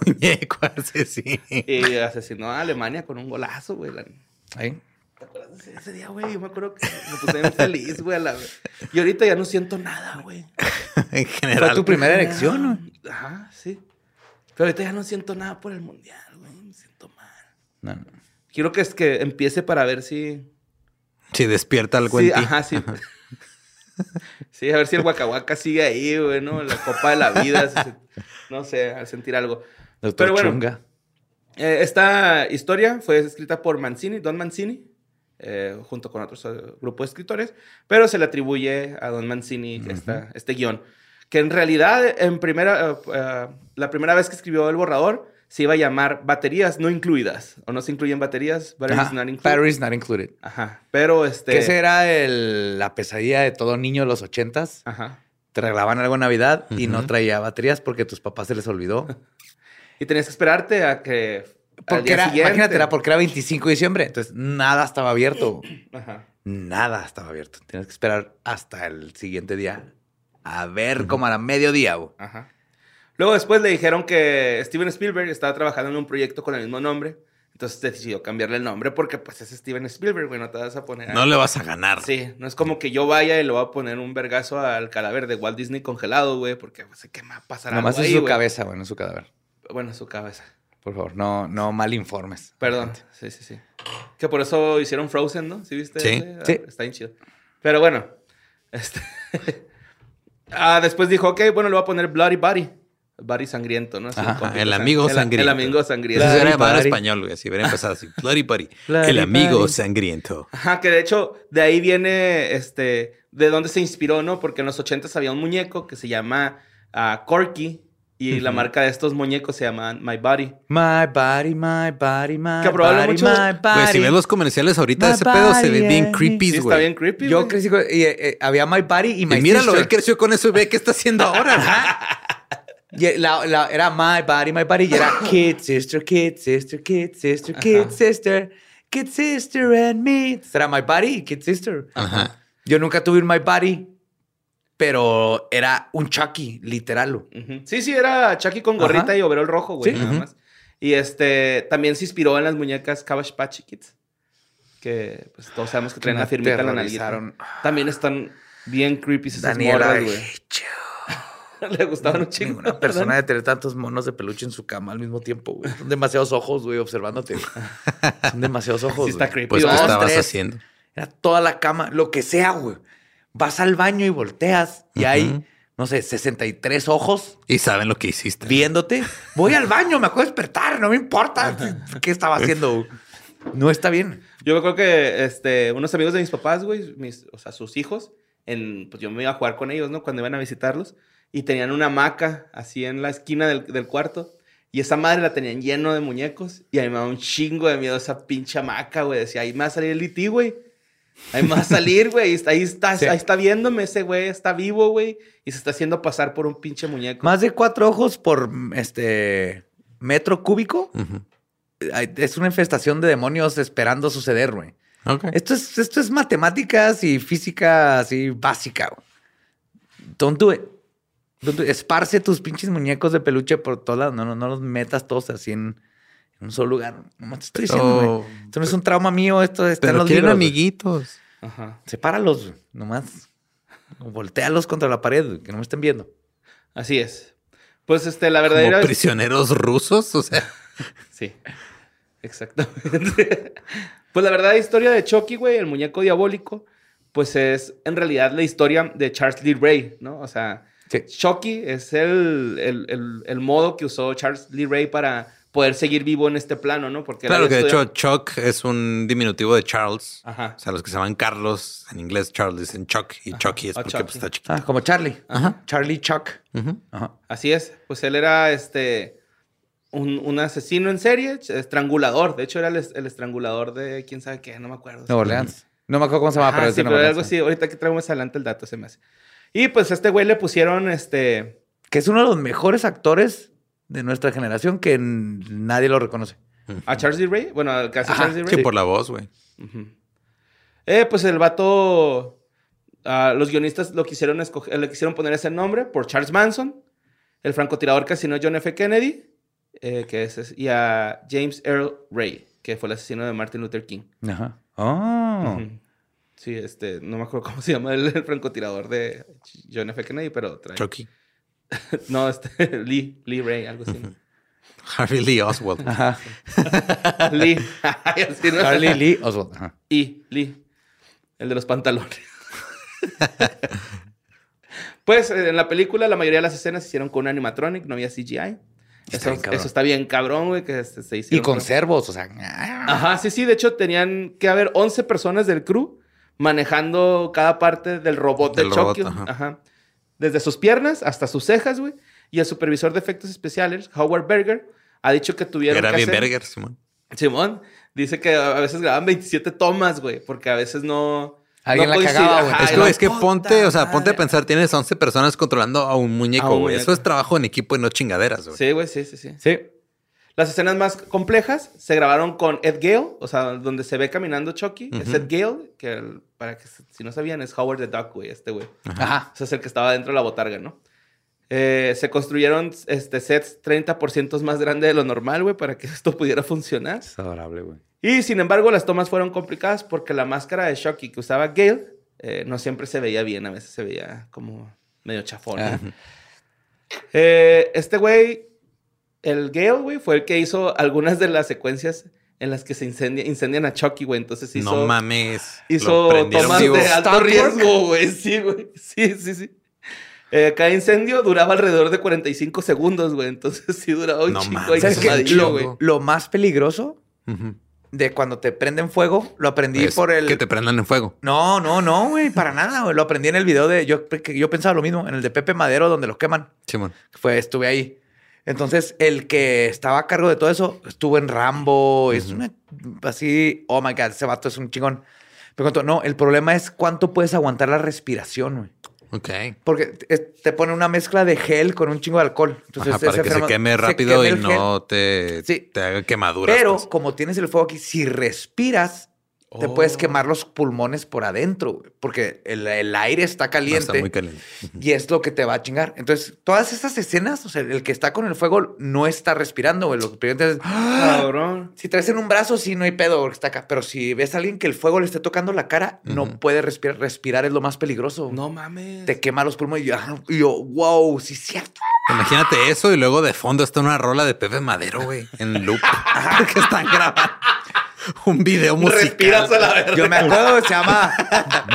muñeco asesino. Y asesinó a Alemania con un golazo, güey. Ahí. ¿Te acuerdas de ese- día, güey? Yo me acuerdo que me puse bien feliz, güey. a la- Y ahorita ya no siento nada, güey. En Fue general. tu primera elección, ¿no? Ajá, sí. Pero ahorita ya no siento nada por el mundial, güey. Me siento mal. No, no. Quiero que es que empiece para ver si. Si despierta algo Sí, en ti. ajá, sí. Sí, a ver si el Huacahuaca sigue ahí, güey, ¿no? La copa de la vida. se- no sé, al sentir algo. Doctor Pero bueno. Chunga. Eh, esta historia fue escrita por Mancini, Don Mancini, eh, junto con otros eh, grupos de escritores, pero se le atribuye a Don Mancini esta- este guion. Que en realidad, en primera, eh, la primera vez que escribió el borrador, se iba a llamar Baterías no incluidas. O no se incluyen baterías, batteries Ajá, not included. Batteries not included. Ajá. Pero este. Que el- la pesadilla de todo niño de los ochentas. Ajá. Te regalaban algo en Navidad y no traía baterías porque tus papás se les olvidó. Y tenías que esperarte a que. Porque era, siguiente- imagínate, era porque era 25 de diciembre. Entonces, nada estaba abierto. Ajá. Nada estaba abierto. Tienes que esperar hasta el siguiente día. A ver, como a la mediodía. güey. Ajá. Luego después le dijeron que Steven Spielberg estaba trabajando en un proyecto con el mismo nombre. Entonces decidió cambiarle el nombre porque pues es Steven Spielberg, güey, no te vas a poner... No le vas a ganar. Sí, no es como que yo vaya y le voy a poner un vergazo al cadáver de Walt Disney congelado, güey, porque pues, sé que me va a pasar Nomás es su güey. cabeza, bueno, es su cadáver. Bueno, su cabeza. Por favor, no, no mal informes. Perdón. Sí, sí, sí. Que por eso hicieron Frozen, ¿no? ¿Sí viste? Sí. ese? Ah, Sí. Está bien chido. Pero bueno. Este... ah, después dijo, ok, bueno, le voy a poner Bloody Body. Body sangriento, ¿no? Así, Ajá, el amigo sangriento. El amigo sangriento. Eso era Buddy. español, güey. Así hubiera empezado así. Bloody Buddy. El amigo Buddy. sangriento. Ajá, que de hecho de ahí viene este de dónde se inspiró, ¿no? Porque en los 80 había un muñeco que se llama ah, Corky y la marca de estos muñecos se llama My Body. My body, my body, my Que body, mucho- my Güey, si body. ves los comerciales ahorita de My ese pedo, se ve body, bien eh. creepy, Sí, güey. está bien creepy. Yo güey. crecí con... y, eh, eh, había my body y my Y míralo, sister. él creció con eso y ve qué está haciendo ahora. güey. Y la, la- era my body, my body. Y era kid, sister, kid, sister, kid, sister, kid, Ajá. sister, kid, sister and me. Era my body y kid, sister. Ajá. Yo nunca tuve un my body, pero era un Chucky, literal. Sí, sí, era Chucky con gorrita Ajá. y overol rojo, güey, Sí. nada más. Y este también se inspiró en las muñecas Cabbage Patch Kids. Que pues todos sabemos que traen la firmita en la aterrorizaron. También están bien creepy esas morras, güey. Le gustaban un chingo. Ninguna persona de tener tantos monos de peluche en su cama al mismo tiempo, güey. Son demasiados ojos, güey, observándote. Son demasiados ojos. Sí está güey. creepy. Pues, ¿qué estabas haciendo? Era toda la cama, lo que sea, güey. Vas al baño y volteas y hay, no sé, 63 ojos Y saben lo que hiciste. viéndote. Voy al baño, me acuerdo de despertar, no me importa qué estaba haciendo. No está bien. Yo me acuerdo que este, unos amigos de mis papás, güey, mis, o sea, sus hijos, en, pues yo me iba a jugar con ellos, ¿no? Cuando iban a visitarlos. Y tenían una hamaca así en la esquina del, del cuarto. Y esa madre la tenían lleno de muñecos. Y a mí me daba un chingo de miedo esa pinche hamaca, güey. Decía, ahí me va a salir el E.T., güey. Ahí me va a salir, güey. Ahí está, Sí. ahí está viéndome ese güey. Está vivo, güey. Y se está haciendo pasar por un pinche muñeco. Más de cuatro ojos por este metro cúbico. Es una infestación de demonios esperando suceder, güey. Esto es, esto es matemáticas y física así básica. güey. Don't do it. Don't do it. Esparce tus pinches muñecos de peluche por todos lados. No, no, no los metas todos así en, en un solo lugar. No te estoy diciendo, Pero- güey. Esto no es un trauma mío, esto está en Pero los quieren libros. amiguitos. Ajá. Sepáralos, güey, nomás. Voltealos contra la pared, que no me estén viendo. Así es. Pues este, la Como verdadera... prisioneros rusos. O sea, Sí, exactamente. pues la verdad, la historia de Chucky, güey, el muñeco diabólico, pues es en realidad la historia de Charles Lee Ray, ¿no? O sea, Sí. Chucky es el, el, el- el modo que usó Charles Lee Ray para poder seguir vivo en este plano, ¿no? Porque Claro que de hecho Chuck es un diminutivo de Charles. Ajá. O sea, los que se llaman Carlos, en inglés Charles dicen Chuck y Chucky es Ah, porque Chucky. pues, está chiquito. Ah, como Charlie. Charlie Chuck. Ajá. Así es, pues él era este un, un asesino en serie, estrangulador. De hecho, era el, es- el estrangulador de quién sabe qué, no me acuerdo. Nueva Orleans. No me acuerdo cómo se llama, Ajá, pero sí, pero algo así. Ahorita que traigo más adelante el dato se me hace. Y pues a este güey le pusieron este. Que es uno de los mejores actores de nuestra generación que nadie lo reconoce. A Charles D. Ray. Bueno, al caso Charles D. Sí, Ray. por la voz, güey. Eh, pues el vato. ah, los guionistas lo quisieron escoger, le quisieron poner ese nombre por Charles Manson, el francotirador que asesinó a John F. Kennedy, eh, que es, y a James Earl Ray, que fue el asesino de Martin Luther King. Ajá. Oh. Sí, este, no me acuerdo cómo se llama el, el francotirador de John F. Kennedy, pero trae- Chucky. No, este, Lee, Lee Ray, algo así. Harvey Lee Oswald. Ajá. Lee. Así, ¿no? Charlie Lee Oswald. Ajá. Y Lee, el de los pantalones. pues eh, en la película la mayoría de las escenas se hicieron con un animatronic, no había CGI. Eso, bien cabrón. eso está bien cabrón, güey, que se, se Y hicieron con servos, o sea. Ajá, sí, sí. De hecho, tenían que haber 11 personas del crew manejando cada parte del robot Del del robot, ajá. Ajá. Desde sus piernas hasta sus cejas, güey. Y el supervisor de efectos especiales, Howard Berger, ha dicho que tuvieron Era que bien hacer... Berger, Simón. Simón dice que a veces grababan 27 tomas, güey, porque a veces no. Alguien no la coincide- cagaba, güey. Es que, es que ponte, o sea, ponte a pensar, tienes 11 personas controlando a un muñeco, güey. Eso es trabajo en equipo y no chingaderas, güey. Sí, güey, sí, sí, sí. Sí. Las escenas más complejas se grabaron con Ed Gale, o sea, donde se ve caminando Chucky. Es Ujú. Ed Gale, que el- para que se- si no sabían, es Howard the Duck, güey, este güey. Ajá. Ese es el que estaba dentro de la botarga, ¿no? Eh, se construyeron este, sets 30% más grandes de lo normal, güey, para que esto pudiera funcionar. Es adorable, güey. Y sin embargo, las tomas fueron complicadas porque la máscara de Chucky que usaba Gale eh, no siempre se veía bien, a veces se veía como medio chafón. ¿no? Ah. Eh, este güey, el Gale, güey, fue el que hizo algunas de las secuencias en las que se incendia- incendian a Chucky, güey. Entonces hizo, No mames. Hizo tomas de alto riesgo, güey. Sí, güey. Sí, sí, sí. Eh, cada incendio duraba alrededor de 45 segundos, güey. Entonces sí duraba un No chingo mames. ahí ¿Sabes qué? quemadillo, Lo, güey. lo más peligroso Ujú. de cuando te prenden fuego, lo aprendí Es por el. Que te prendan en fuego. No, no, no, güey, para nada, güey. Lo aprendí en el video de. Yo, que yo pensaba lo mismo, en el de Pepe Madero, donde los queman. Simón. Fue, estuve ahí. Entonces, el que estaba a cargo de todo eso estuvo en Rambo. Es una. Así. Oh my God, ese vato es un chingón. Me contó, no, el problema es cuánto puedes aguantar la respiración, güey. Ok. Porque te, pone una mezcla de gel con un chingo de alcohol. Entonces, Ajá, para ese que se queme se rápido queme y no te, Sí. te haga quemaduras. Pero pues. como tienes el fuego aquí, si respiras, te Oh. puedes quemar los pulmones por adentro, porque el, el aire está No, caliente está muy caliente. y es lo que te va a chingar. Entonces, todas estas escenas, o sea, el que está con el fuego no está respirando, güey. Lo que primero es, Cabrón. si traes en un brazo, sí, no hay pedo, porque está acá. Pero si ves a alguien que el fuego le esté tocando la cara, no puede respirar. Respirar es lo más peligroso. No mames. Te quema los pulmones y yo, ah, y yo, wow, sí es cierto. Imagínate eso y luego de fondo está una rola de Pepe Madero, güey, en loop. que están grabando un video musical. Respiras a la verga. Yo me acuerdo, se llama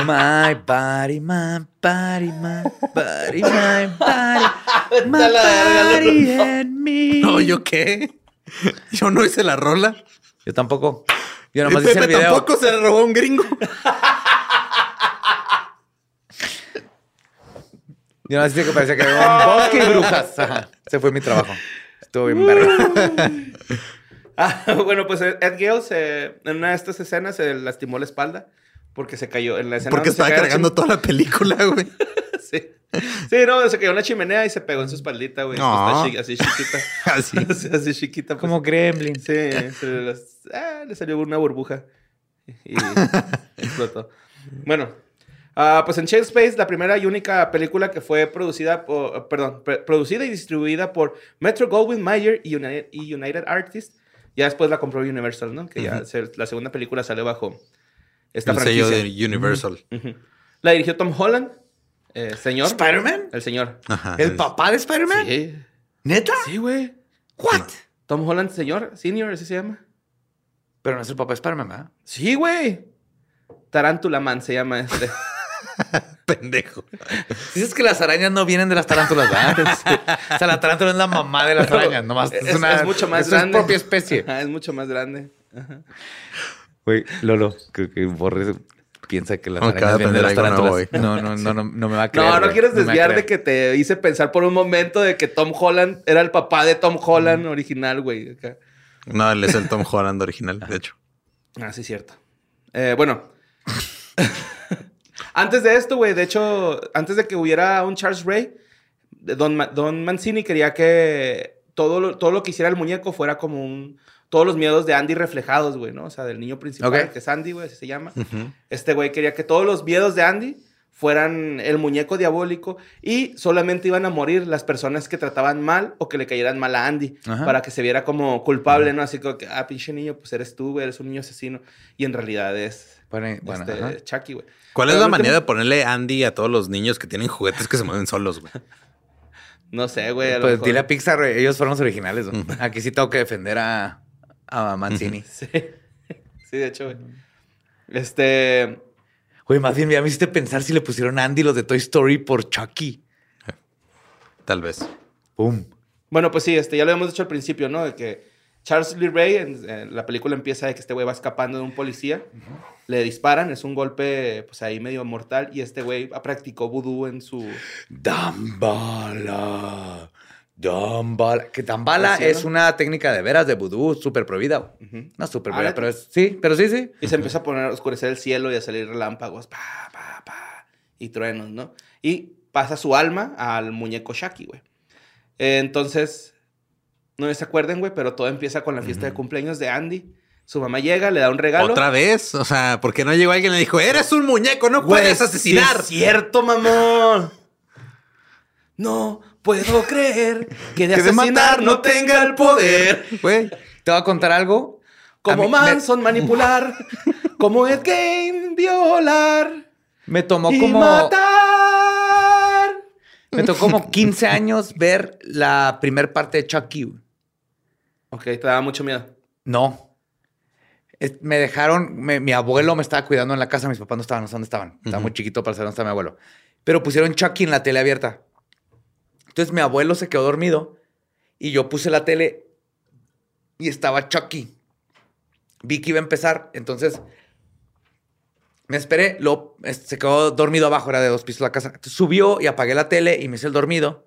My Body, My Body, My Body, My Body, My Body and Me. No, ¿yo qué? Yo no hice la rola. Yo tampoco. Yo nomás hice el video. tampoco se robó un gringo. Yo nomás hice que parecía que era un bosque y brujas. Ajá. Ese fue mi trabajo. Estuvo bien verga. Ah, bueno, pues Ed Gale se- en una de estas escenas se lastimó la espalda porque se cayó en la escena. Porque estaba cargando toda la película, güey. Sí. Sí, no, se cayó en la chimenea y se pegó en su espaldita, güey. No. Está chi- así chiquita. Así. así, así chiquita. pues. Como Gremlin. Sí, se las- ah, le salió una burbuja y explotó. Bueno, ah, pues en Shade Space, la primera y única película que fue producida por, perdón, pre- producida y distribuida por Metro Goldwyn Mayer y United, y United Artists. Ya después la compró Universal, ¿no? Que ya se- la segunda película sale bajo esta El sello franquicia. de Universal. La dirigió Tom Holland, eh, señor. ¿Spider-Man? El señor. Ajá. ¿El papá de Spider-Man? Sí, ¿Neta? sí, güey. ¿What? Tom Holland, señor, senior, así se llama. Pero no es el papá de Spider-Man, ¿verdad? Sí, güey. Tarántula Man se llama este. Pendejo. Dices que las arañas no vienen de las tarántulas, ¿verdad? o sea, la tarántula es la mamá de las arañas, nomás es, Es, una es mucho más es su grande. propia especie. Ajá, es mucho más grande. Güey, Lolo, creo que Borre piensa que las acaba arañas vienen de las tarántulas. No, no, no, no, no me va a creer. No, no quieres desviar de que te hice pensar por un momento de que Tom Holland era el papá de Tom Holland original, güey. No, él es el Tom Holland original, de hecho. Ah, sí, cierto. Eh, bueno. antes de esto, güey, de hecho, antes de que hubiera un Charles Ray, Don, Ma- Don Mancini quería que todo lo, todo lo que hiciera el muñeco fuera como un... Todos los miedos de Andy reflejados, güey, ¿no? O sea, del niño principal, que es Andy, güey, así se llama. Este güey quería que todos los miedos de Andy fueran el muñeco diabólico y solamente iban a morir las personas que trataban mal o que le cayeran mal a Andy Ajá. para que se viera como culpable, ¿no? Así como que, ah, pinche niño, pues eres tú, güey, eres un niño asesino. Y en realidad es Bueno, bueno, este. Chucky, güey. ¿Cuál Pero es la último- manera de ponerle Andy a todos los niños que tienen juguetes que se mueven solos, güey? No sé, güey. Pues mejor- dile a Pixar, ellos fueron los originales. güey. Aquí sí tengo que defender a, a Mancini. Sí. sí, de hecho, güey. Este... Güey, más bien ya me hiciste pensar si le pusieron a Andy los de Toy Story por Chucky. Tal vez. Boom. Bueno, pues sí, este, ya lo habíamos dicho al principio, ¿no? De que Charles Lee Ray, en, en la película empieza de que este güey va escapando de un policía, le disparan, es un golpe, pues ahí medio mortal, y este güey practicó vudú en su... Dambala. Dambala. Que Dambala ¿no? es una técnica de veras de vudú súper prohibida. No súper Ah, prohibida, pero es, sí, pero sí, sí. Y se empieza a poner, a oscurecer el cielo y a salir relámpagos, pa, pa, pa, y truenos, ¿no? Y pasa su alma al muñeco Shaki, güey. Eh, entonces, no se acuerden, güey, pero todo empieza con la fiesta de cumpleaños de Andy. Su mamá llega, le da un regalo. ¿Otra vez? O sea, ¿por qué no llegó alguien y le dijo, eres un muñeco, no Güey, puedes asesinar? sí es cierto, mamón. No puedo creer que de Que de matar no tenga el poder. Güey, Te voy a contar algo. Como mí me- Manson manipular. como Ed Gein violar. Me tomó y como. matar. Me tocó como 15 años ver la primer parte de Chucky. güey. Ok, te daba mucho miedo. No. Es- Me dejaron, me- mi abuelo me estaba cuidando en la casa, mis papás no estaban, no sé dónde estaban. Estaba muy chiquito para saber dónde estaba mi abuelo. Pero pusieron Chucky en la tele abierta. Entonces mi abuelo se quedó dormido y yo puse la tele y estaba Chucky. Vi que iba a empezar, entonces me esperé, lo, se quedó dormido abajo, era de dos pisos la casa. Entonces, subió y apagué la tele y me hice el dormido.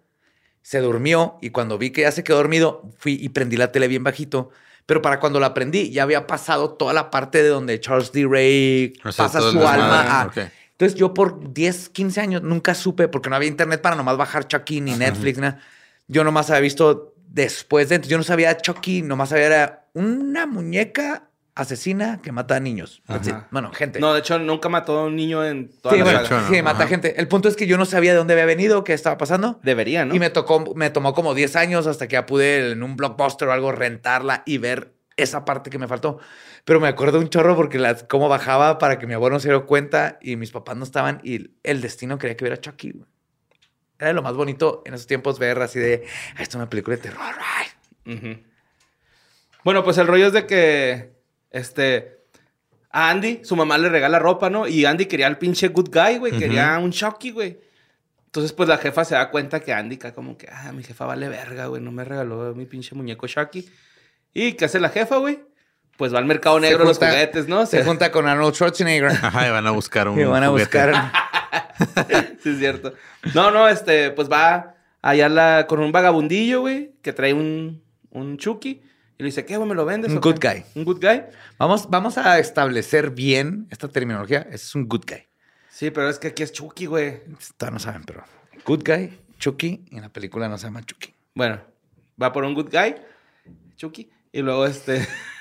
Se durmió y cuando vi que ya se quedó dormido, fui y prendí la tele bien bajito. Pero para cuando la prendí, ya había pasado toda la parte de donde Charles D. Ray O sea, pasa su alma. a-. Entonces yo por 10, 15 años nunca supe, porque no había internet para nomás bajar Chucky ni Netflix, nada. Yo nomás había visto después de... entonces Yo no sabía Chucky, nomás sabía era una muñeca asesina que mata a niños. Ajá. Bueno, gente. No, de hecho, nunca mató a un niño en toda sí, la bueno, saga. hecho, no. sí, mata Ajá. gente. El punto es que yo no sabía de dónde había venido, qué estaba pasando. Debería, ¿no? Y me tocó, me tomó como 10 años hasta que ya pude en un blockbuster o algo rentarla y ver esa parte que me faltó. Pero me acuerdo un chorro porque las, cómo bajaba para que mi abuelo no se diera cuenta y mis papás no estaban y el destino quería que viera Chucky. güey. Era lo más bonito en esos tiempos ver así de, "Ah, esto es una película de terror. ay". Ujú. Bueno, pues el rollo es de que, este, a Andy, su mamá le regala ropa, ¿no? Y Andy quería al pinche good guy, güey. Quería un Chucky, güey. Entonces, pues la jefa se da cuenta que Andy acá como que, ah, mi jefa vale verga, güey. No me regaló mi pinche muñeco Chucky. ¿Y qué hace la jefa, güey? Pues va al mercado negro de los junta- juguetes, ¿no? Se junta con Arnold Schwarzenegger Ajá, y van a buscar un y van a juguete. buscar... sí, es cierto. No, no, este, pues va allá la, con un vagabundillo, güey, que trae un, un Chucky. Y le dice, ¿qué, güey? ¿Me lo vendes? Un o qué?" good guy. Un good guy. Vamos, vamos a establecer bien esta terminología. Ese es un good guy. Sí, pero es que aquí es Chucky, güey. Todavía no saben, pero... Good guy, Chucky, y en la película no se llama Chucky. Bueno, va por un good guy, Chucky, y luego este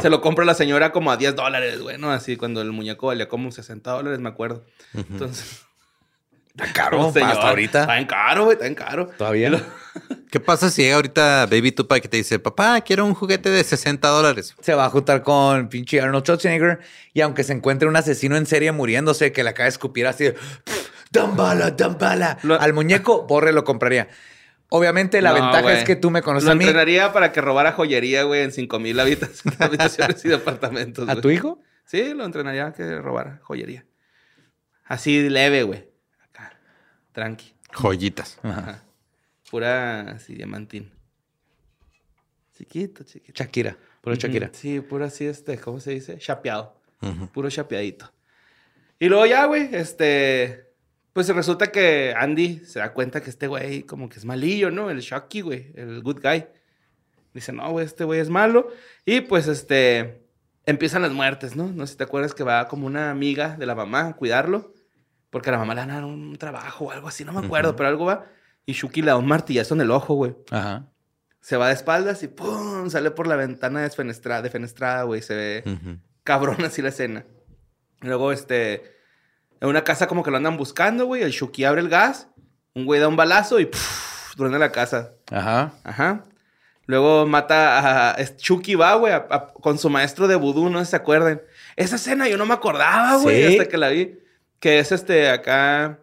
se lo compra la señora como a 10 dólares, güey, ¿no? Así cuando el muñeco valía como 60 dólares, me acuerdo. Entonces, Está caro, señor, hasta ahorita. Está en caro, güey, está en caro. Todavía. ¿Qué pasa si llega ahorita Baby Tupac y te dice, papá, quiero un juguete de 60 dólares? Se va a juntar con pinche Arnold Schwarzenegger y aunque se encuentre un asesino en serie muriéndose que le acaba de escupir así de "Pff, dan bala, dan bala Lo- al muñeco, Borre lo compraría. Obviamente la No, ventaja es que tú me conoces Lo a mí. entrenaría para que robara joyería, güey, en 5 mil habitaciones y departamentos. ¿A tu hijo? Sí, lo entrenaría a que robara joyería. Así leve, güey. Tranqui. Joyitas. Ajá. Pura así, diamantín. Chiquito, chiquito. Shakira. Puro Shakira. Sí, puro así, este, ¿cómo se dice? Chapeado. Puro chapeadito. Y luego ya, güey, este. Pues resulta que Andy se da cuenta que este güey como que es malillo, ¿no? El Shocky, güey, el good guy. Dice, no, güey, este güey es malo. Y pues, este, empiezan las muertes, ¿no? No sé si te acuerdas que va como una amiga de la mamá a cuidarlo. Porque a la mamá le van a dar un trabajo o algo así, no me acuerdo, pero algo va. Y Shuki le da un martillazo en el ojo, güey. Ajá. Se va de espaldas y ¡pum! Sale por la ventana desfenestrada, defenestrada, güey. Se ve cabrón así la escena. Luego, este... En una casa como que lo andan buscando, güey. El Shuki abre el gas. Un güey da un balazo y ¡puf! truena la casa. Ajá. Ajá. Luego mata a... Chucky va, güey, a- a- con su maestro de vudú, no se acuerdan. Esa escena yo no me acordaba, güey, ¿Sí? hasta que la vi. Que es este acá...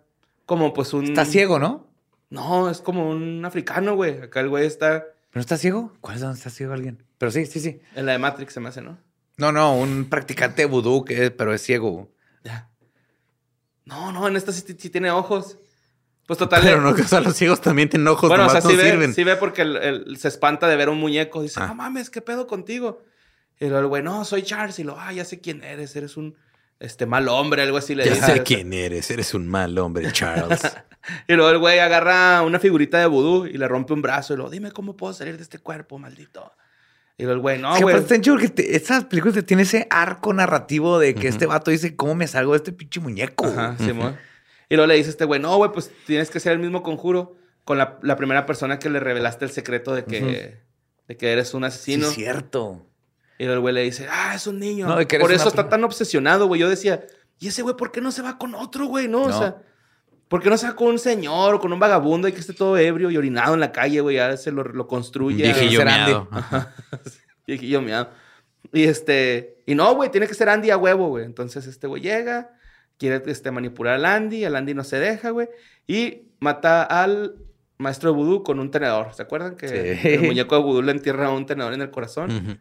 Como pues un... Está ciego, ¿no? No, es como un africano, güey. Acá el güey está... ¿Pero está ciego? ¿Cuál es donde está ciego alguien? Pero sí, sí, sí. En la de Matrix se me hace, ¿no? No, no, un practicante de vudú, que, pero es ciego. Ya. No, no, en esta sí, sí tiene ojos. Pues total. Pero no, que o sea, los ciegos también tienen ojos, bueno, o sea, sí no ve, sirven. sí ve porque el- el- se espanta de ver un muñeco. Dice, Ah. no mames, ¿qué pedo contigo? Y luego el güey, no, soy Charles. Y lo, ah, ya sé quién eres, eres un este, mal hombre, algo así le Ya dice. sé quién eres, eres un mal hombre, Charles. Y luego el güey agarra una figurita de vudú y le rompe un brazo. Y luego, dime cómo puedo salir de este cuerpo, maldito. Y luego el güey, no, Es que güey. aparte está chido que te- esas películas te tienen ese arco narrativo de que este vato dice, ¿cómo me salgo de este pinche muñeco? Ajá, Simón. Y luego le dice este güey, no, güey, pues tienes que hacer el mismo conjuro con la, la primera persona que le revelaste el secreto de que, de que eres un Sí, asesino. es cierto. Y luego el güey le dice, ah, es un niño. No, que por eso está tan obsesionado, güey. Yo decía, ¿y ese güey por qué no se va con otro, güey? No, o No. sea, ¿por qué no se va con un señor o con un vagabundo y que esté todo ebrio y orinado en la calle, güey? Ya se lo, lo construye. Viejillo ser Andy. miado. Viejillo miado. Y este, y no, güey, tiene que ser Andy a huevo, güey. Entonces este güey llega, quiere este, manipular al Andy, el Andy no se deja, güey, y mata al maestro de vudú con un tenedor. ¿Se acuerdan que Sí. el muñeco de vudú le entierra un tenedor en el corazón?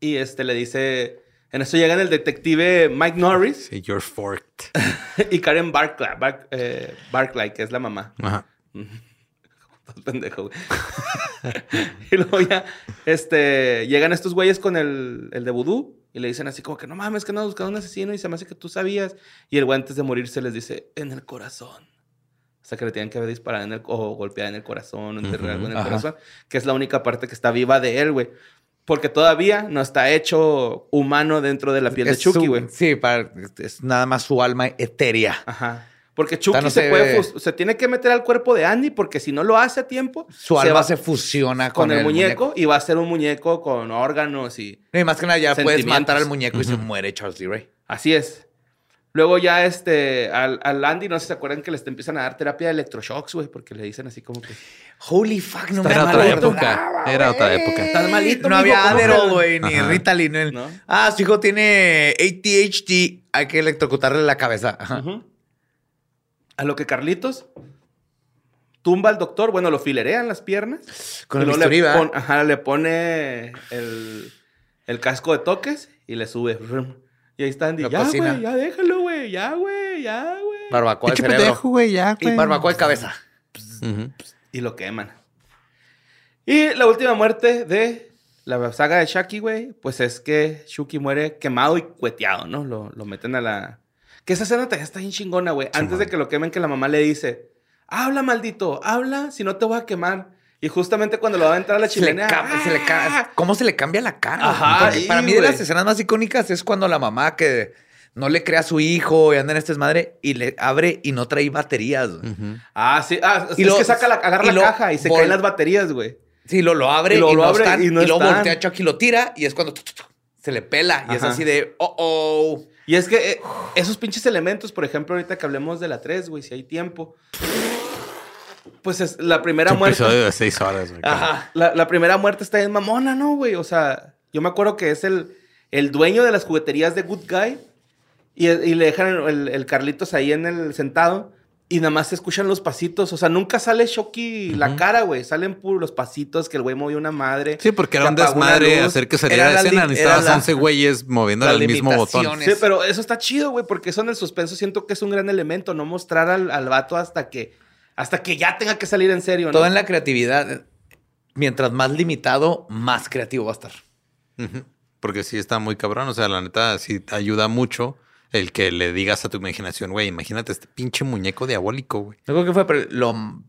Y este le dice, en eso llegan el detective Mike Norris Sí, you're forked. y Karen Barclay, Bar- eh, Barclay, que es la mamá. Ajá. Pendejo, güey. y luego ya, este, llegan estos güeyes con el, el de vudú y le dicen así como que no mames, que no buscando un asesino y se me hace que tú sabías. Y el güey antes de morirse les dice, en el corazón. O sea, que le tienen que haber disparado en el, o golpeado en el corazón, o enterrar Ujú, algo en el ajá. corazón, que es la única parte que está viva de él, güey. Porque todavía no está hecho humano dentro de la piel de Chucky, güey. Sí, para, es nada más su alma etérea. Ajá. Porque Chucky no se, se puede se tiene que meter al cuerpo de Andy porque si no lo hace a tiempo, Su se alma va se fusiona con, el, muñeco, y va a ser un muñeco con órganos y No, y más que nada ya puedes matar al muñeco y se muere Charles Lee Ray. así es. Luego ya este al, al Andy no sé si se acuerdan que les empiezan a dar terapia de electroshocks, güey, porque le dicen así como que Holy fuck, no Era me otra época. Era otra época. estás malito, No había ¿cómo Adderall, güey, ni Ajá. Ritalin. ¿No? Ah, su hijo tiene ADHD. Hay que electrocutarle la cabeza. Ajá. A lo que Carlitos tumba al doctor, bueno, lo filerean las piernas. Con el bisturí, le, ajá, le pone el, el casco de toques y le sube. Y ahí está Andy. Lo Ya, güey, ya déjalo, güey. Ya, güey, ya, güey. Barbacoa de cerebro. pendejo, güey, ya, Y güey. barbacoa de cabeza. Y lo queman. Y la última muerte de la saga de Shaki, güey, pues es que Shuki muere quemado y cueteado, ¿no? Lo, lo meten a la... Que esa escena está bien chingona, güey. Antes de que lo quemen, que la mamá le dice, habla, maldito, habla, si no te voy a quemar. Y justamente cuando lo va a entrar a la Se le chimenea... cambia- se le ca- ¡ah! ¿Cómo se le cambia la cara? Ajá, Porque sí, para mí de güey. las escenas más icónicas es cuando la mamá que no le crea a su hijo y anda en este desmadre y le abre y no trae baterías. güey. Ah, sí. Ah, Y es lo- que saca la, agarra y la lo caja y se vol- caen las baterías, güey. Sí, lo, lo abre Y y, lo- lo abre están, y y, no están. voltea a Chucky y lo tira y es cuando tu, tu, tu, se le pela y es Ajá. así de, oh, oh. Y es que eh, esos pinches elementos, por ejemplo, ahorita que hablemos de la 3, güey, si hay tiempo. Pues es la primera Un muerte. episodio de seis horas, güey. Ajá. La, la primera muerte está en mamona, ¿no, güey? O sea, yo me acuerdo que es el, el dueño de las jugueterías de Good Guy. Y, y le dejan el, el Carlitos ahí en el sentado. y nada más se escuchan los pasitos. O sea, nunca sale Shocky la cara, güey. Salen puros los pasitos que el güey movió una madre. Sí, porque era un desmadre hacer que saliera Era de la escena. Necesitabas la- 11 güeyes moviendo las el mismo botón. Sí, pero eso está chido, güey, porque eso en el suspenso siento que es un gran elemento, no mostrar al, al vato hasta que, hasta que ya tenga que salir en serio, ¿no? Todo en la creatividad. Mientras más limitado, más creativo va a estar. Porque sí está muy cabrón. O sea, la neta, sí te ayuda mucho el que le digas a tu imaginación, güey, imagínate este pinche muñeco diabólico, güey. No creo que fue, pero lo,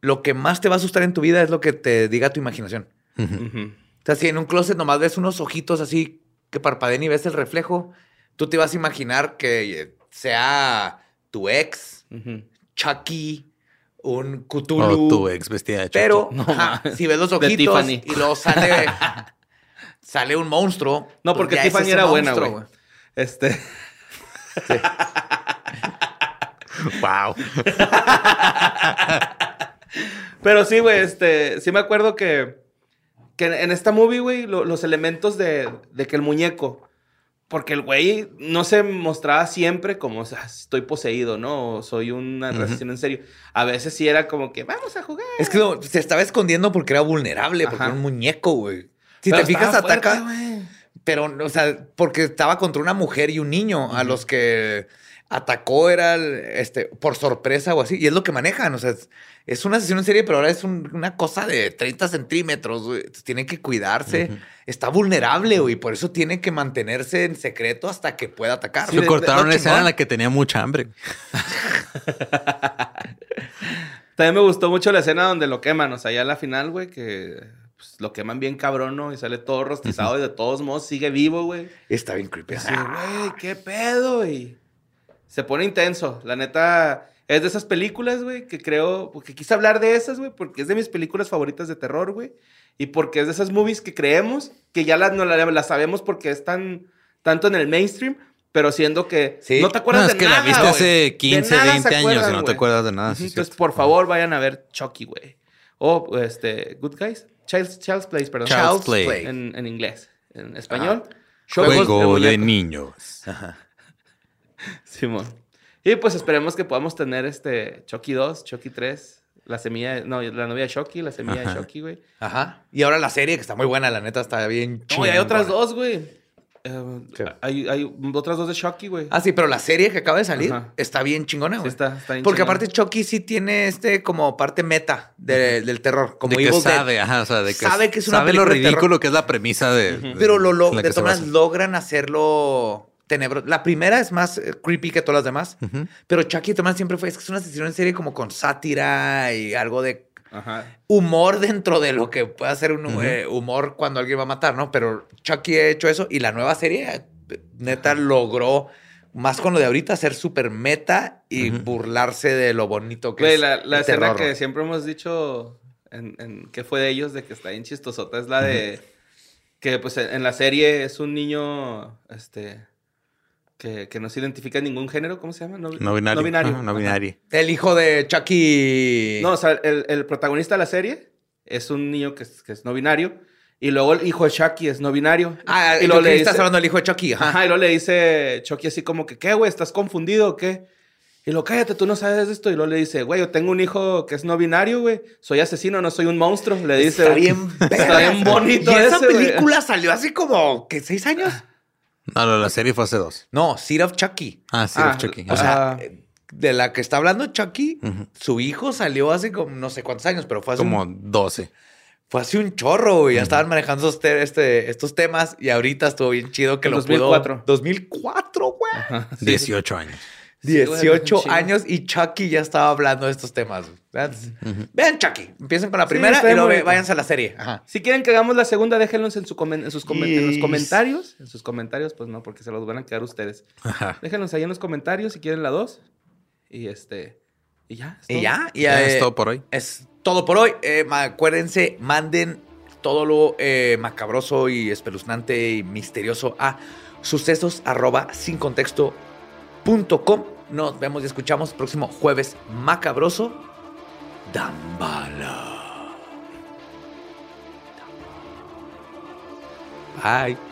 lo que más te va a asustar en tu vida es lo que te diga tu imaginación. O sea, si en un closet nomás ves unos ojitos así que parpadeen y ves el reflejo, tú te vas a imaginar que sea tu ex. Chucky, un Cthulhu. tu ex vestida de pero No, ajá, mames. si ves los De ojitos Tiffany. y luego sale, sale un monstruo. No, pues porque Tiffany era buena, güey. Este, Wow. pero sí, güey, este, sí me acuerdo que, que en esta movie, güey, lo- los elementos de, de que el muñeco, porque el güey no se mostraba siempre como, o sea, estoy poseído, ¿no? O soy una Ujú. relación en serio. A veces sí era como que, vamos a jugar. Es que no, se estaba escondiendo porque era vulnerable, porque era un muñeco, güey. Si Pero te fijas, fuerte, ataca. Pero, o sea, porque estaba contra una mujer y un niño a los que atacó era este, por sorpresa o así. Y es lo que manejan. O sea, es, una sesión en serie, pero ahora es un- una cosa de 30 centímetros. güey. Tienen que cuidarse. Está vulnerable, güey. Por eso tiene que mantenerse en secreto hasta que pueda atacar. Sí, cortaron lo escena en la que tenía mucha hambre. También me gustó mucho la escena donde lo queman, o sea, ya a la final, güey, que pues, lo queman bien cabrón, ¿no? Y sale todo rostizado y de todos modos sigue vivo, güey. Está bien creepy. Así, güey, qué pedo, y se pone intenso. La neta, es de esas películas, güey, que creo, porque quise hablar de esas, güey, porque es de mis películas favoritas de terror, güey. Y porque es de esas movies que creemos, que ya las, no la- las sabemos porque están tanto en el mainstream, pero siendo que Sí. no te acuerdas No, de es que nada, la viste hace De 15, nada se 20 años y acuerdan, no te acuerdas de nada. Sí, Entonces, cierto. por favor, vayan a ver Chucky, güey. O, este, Good Guys. Child's, Child's Place, perdón. Child's Play. En, en inglés. En español. Juego de muñecos. niños. Simón. Y pues esperemos que podamos tener este Chucky 2, Chucky 3, la semilla, no, la novia de Chucky, la semilla de Ajá. Chucky, güey. Ajá. Y ahora la serie, que está muy buena, la neta, está bien No, y hay otras dos, güey. ¿Qué? hay, hay otras dos de Chucky, güey. Ah, sí, pero la serie que acaba de salir Ajá. está bien chingona, Sí, güey. está, está bien Porque chingona. aparte Chucky sí tiene este como parte meta de- del terror. Como de que Evil Dead. sabe, ajá, o sea, de que Sabe que es una sabe lo de terror. ridículo que es la premisa de. de- Pero lo, lo- de todas logran hacerlo La primera es más eh, creepy que todas las demás. Pero Chucky maneras siempre fue, es que es una sesión en serie como con sátira y algo de Ajá. humor dentro de lo que puede ser un eh, humor cuando alguien va a matar, ¿no? Pero Chucky ha hecho eso y la nueva serie eh, neta logró más con lo de ahorita ser súper meta y burlarse de lo bonito que Güey, es la, la el escena terror. que siempre hemos dicho en, en qué fue de ellos, de que está bien chistosota, es la de que pues en en la serie es un niño este que, que no se identifica en ningún género, ¿cómo se llama? No, No binario. No binario. Ajá, no Ajá. binario. El hijo de Chucky. No, o sea, el, el protagonista de la serie es un niño que es, que es no binario. Y luego el hijo de Chucky es no binario. Ah, y y lo le estás dice- hablando del hijo de Chucky. Ajá. Ajá, y luego le dice Chucky así como que, ¿qué, güey? ¿Estás confundido o qué? Y lo cállate, tú no sabes esto. Y luego le dice, güey, yo tengo un hijo que es no binario, güey. Soy asesino, no soy un monstruo. Le dice. Está güey. bien, Está bien bonito Y esa ese, película salió hace como, ¿qué? ¿Seis años? No, no, la serie fue hace dos. No, Seed of Chucky. Ah, Ah, of Chucky. O sea, Ah. de la que está hablando Chucky, su hijo salió hace como no sé cuántos años, pero fue hace, como un, 12. fue hace un chorro, güey. Ya estaban manejando estos, te- este, estos temas y ahorita estuvo bien chido que En lo 2004. pudo. 2004, güey. Ajá, sí. 18 años. Sí, 18 un chingo. años y Chucky ya estaba hablando de estos temas. That's- Vean Chucky. Empiecen con la Sí, primera está y luego bonito. váyanse a la serie. Ajá. Si quieren que hagamos la segunda, déjenlos en, su comen- en sus comen- en los comentarios. En sus comentarios, pues no, porque se los van a quedar ustedes. Ajá. Déjenlos ahí en los comentarios si quieren la dos. Y este. Y ya. es Y todo. ya, y, Ya eh, es todo por hoy. Es todo por hoy. Eh, acuérdense, manden todo lo eh, macabroso y espeluznante y misterioso a sucesos arroba sin contexto punto com. Nos vemos y escuchamos próximo jueves macabroso. Dambala. Bye.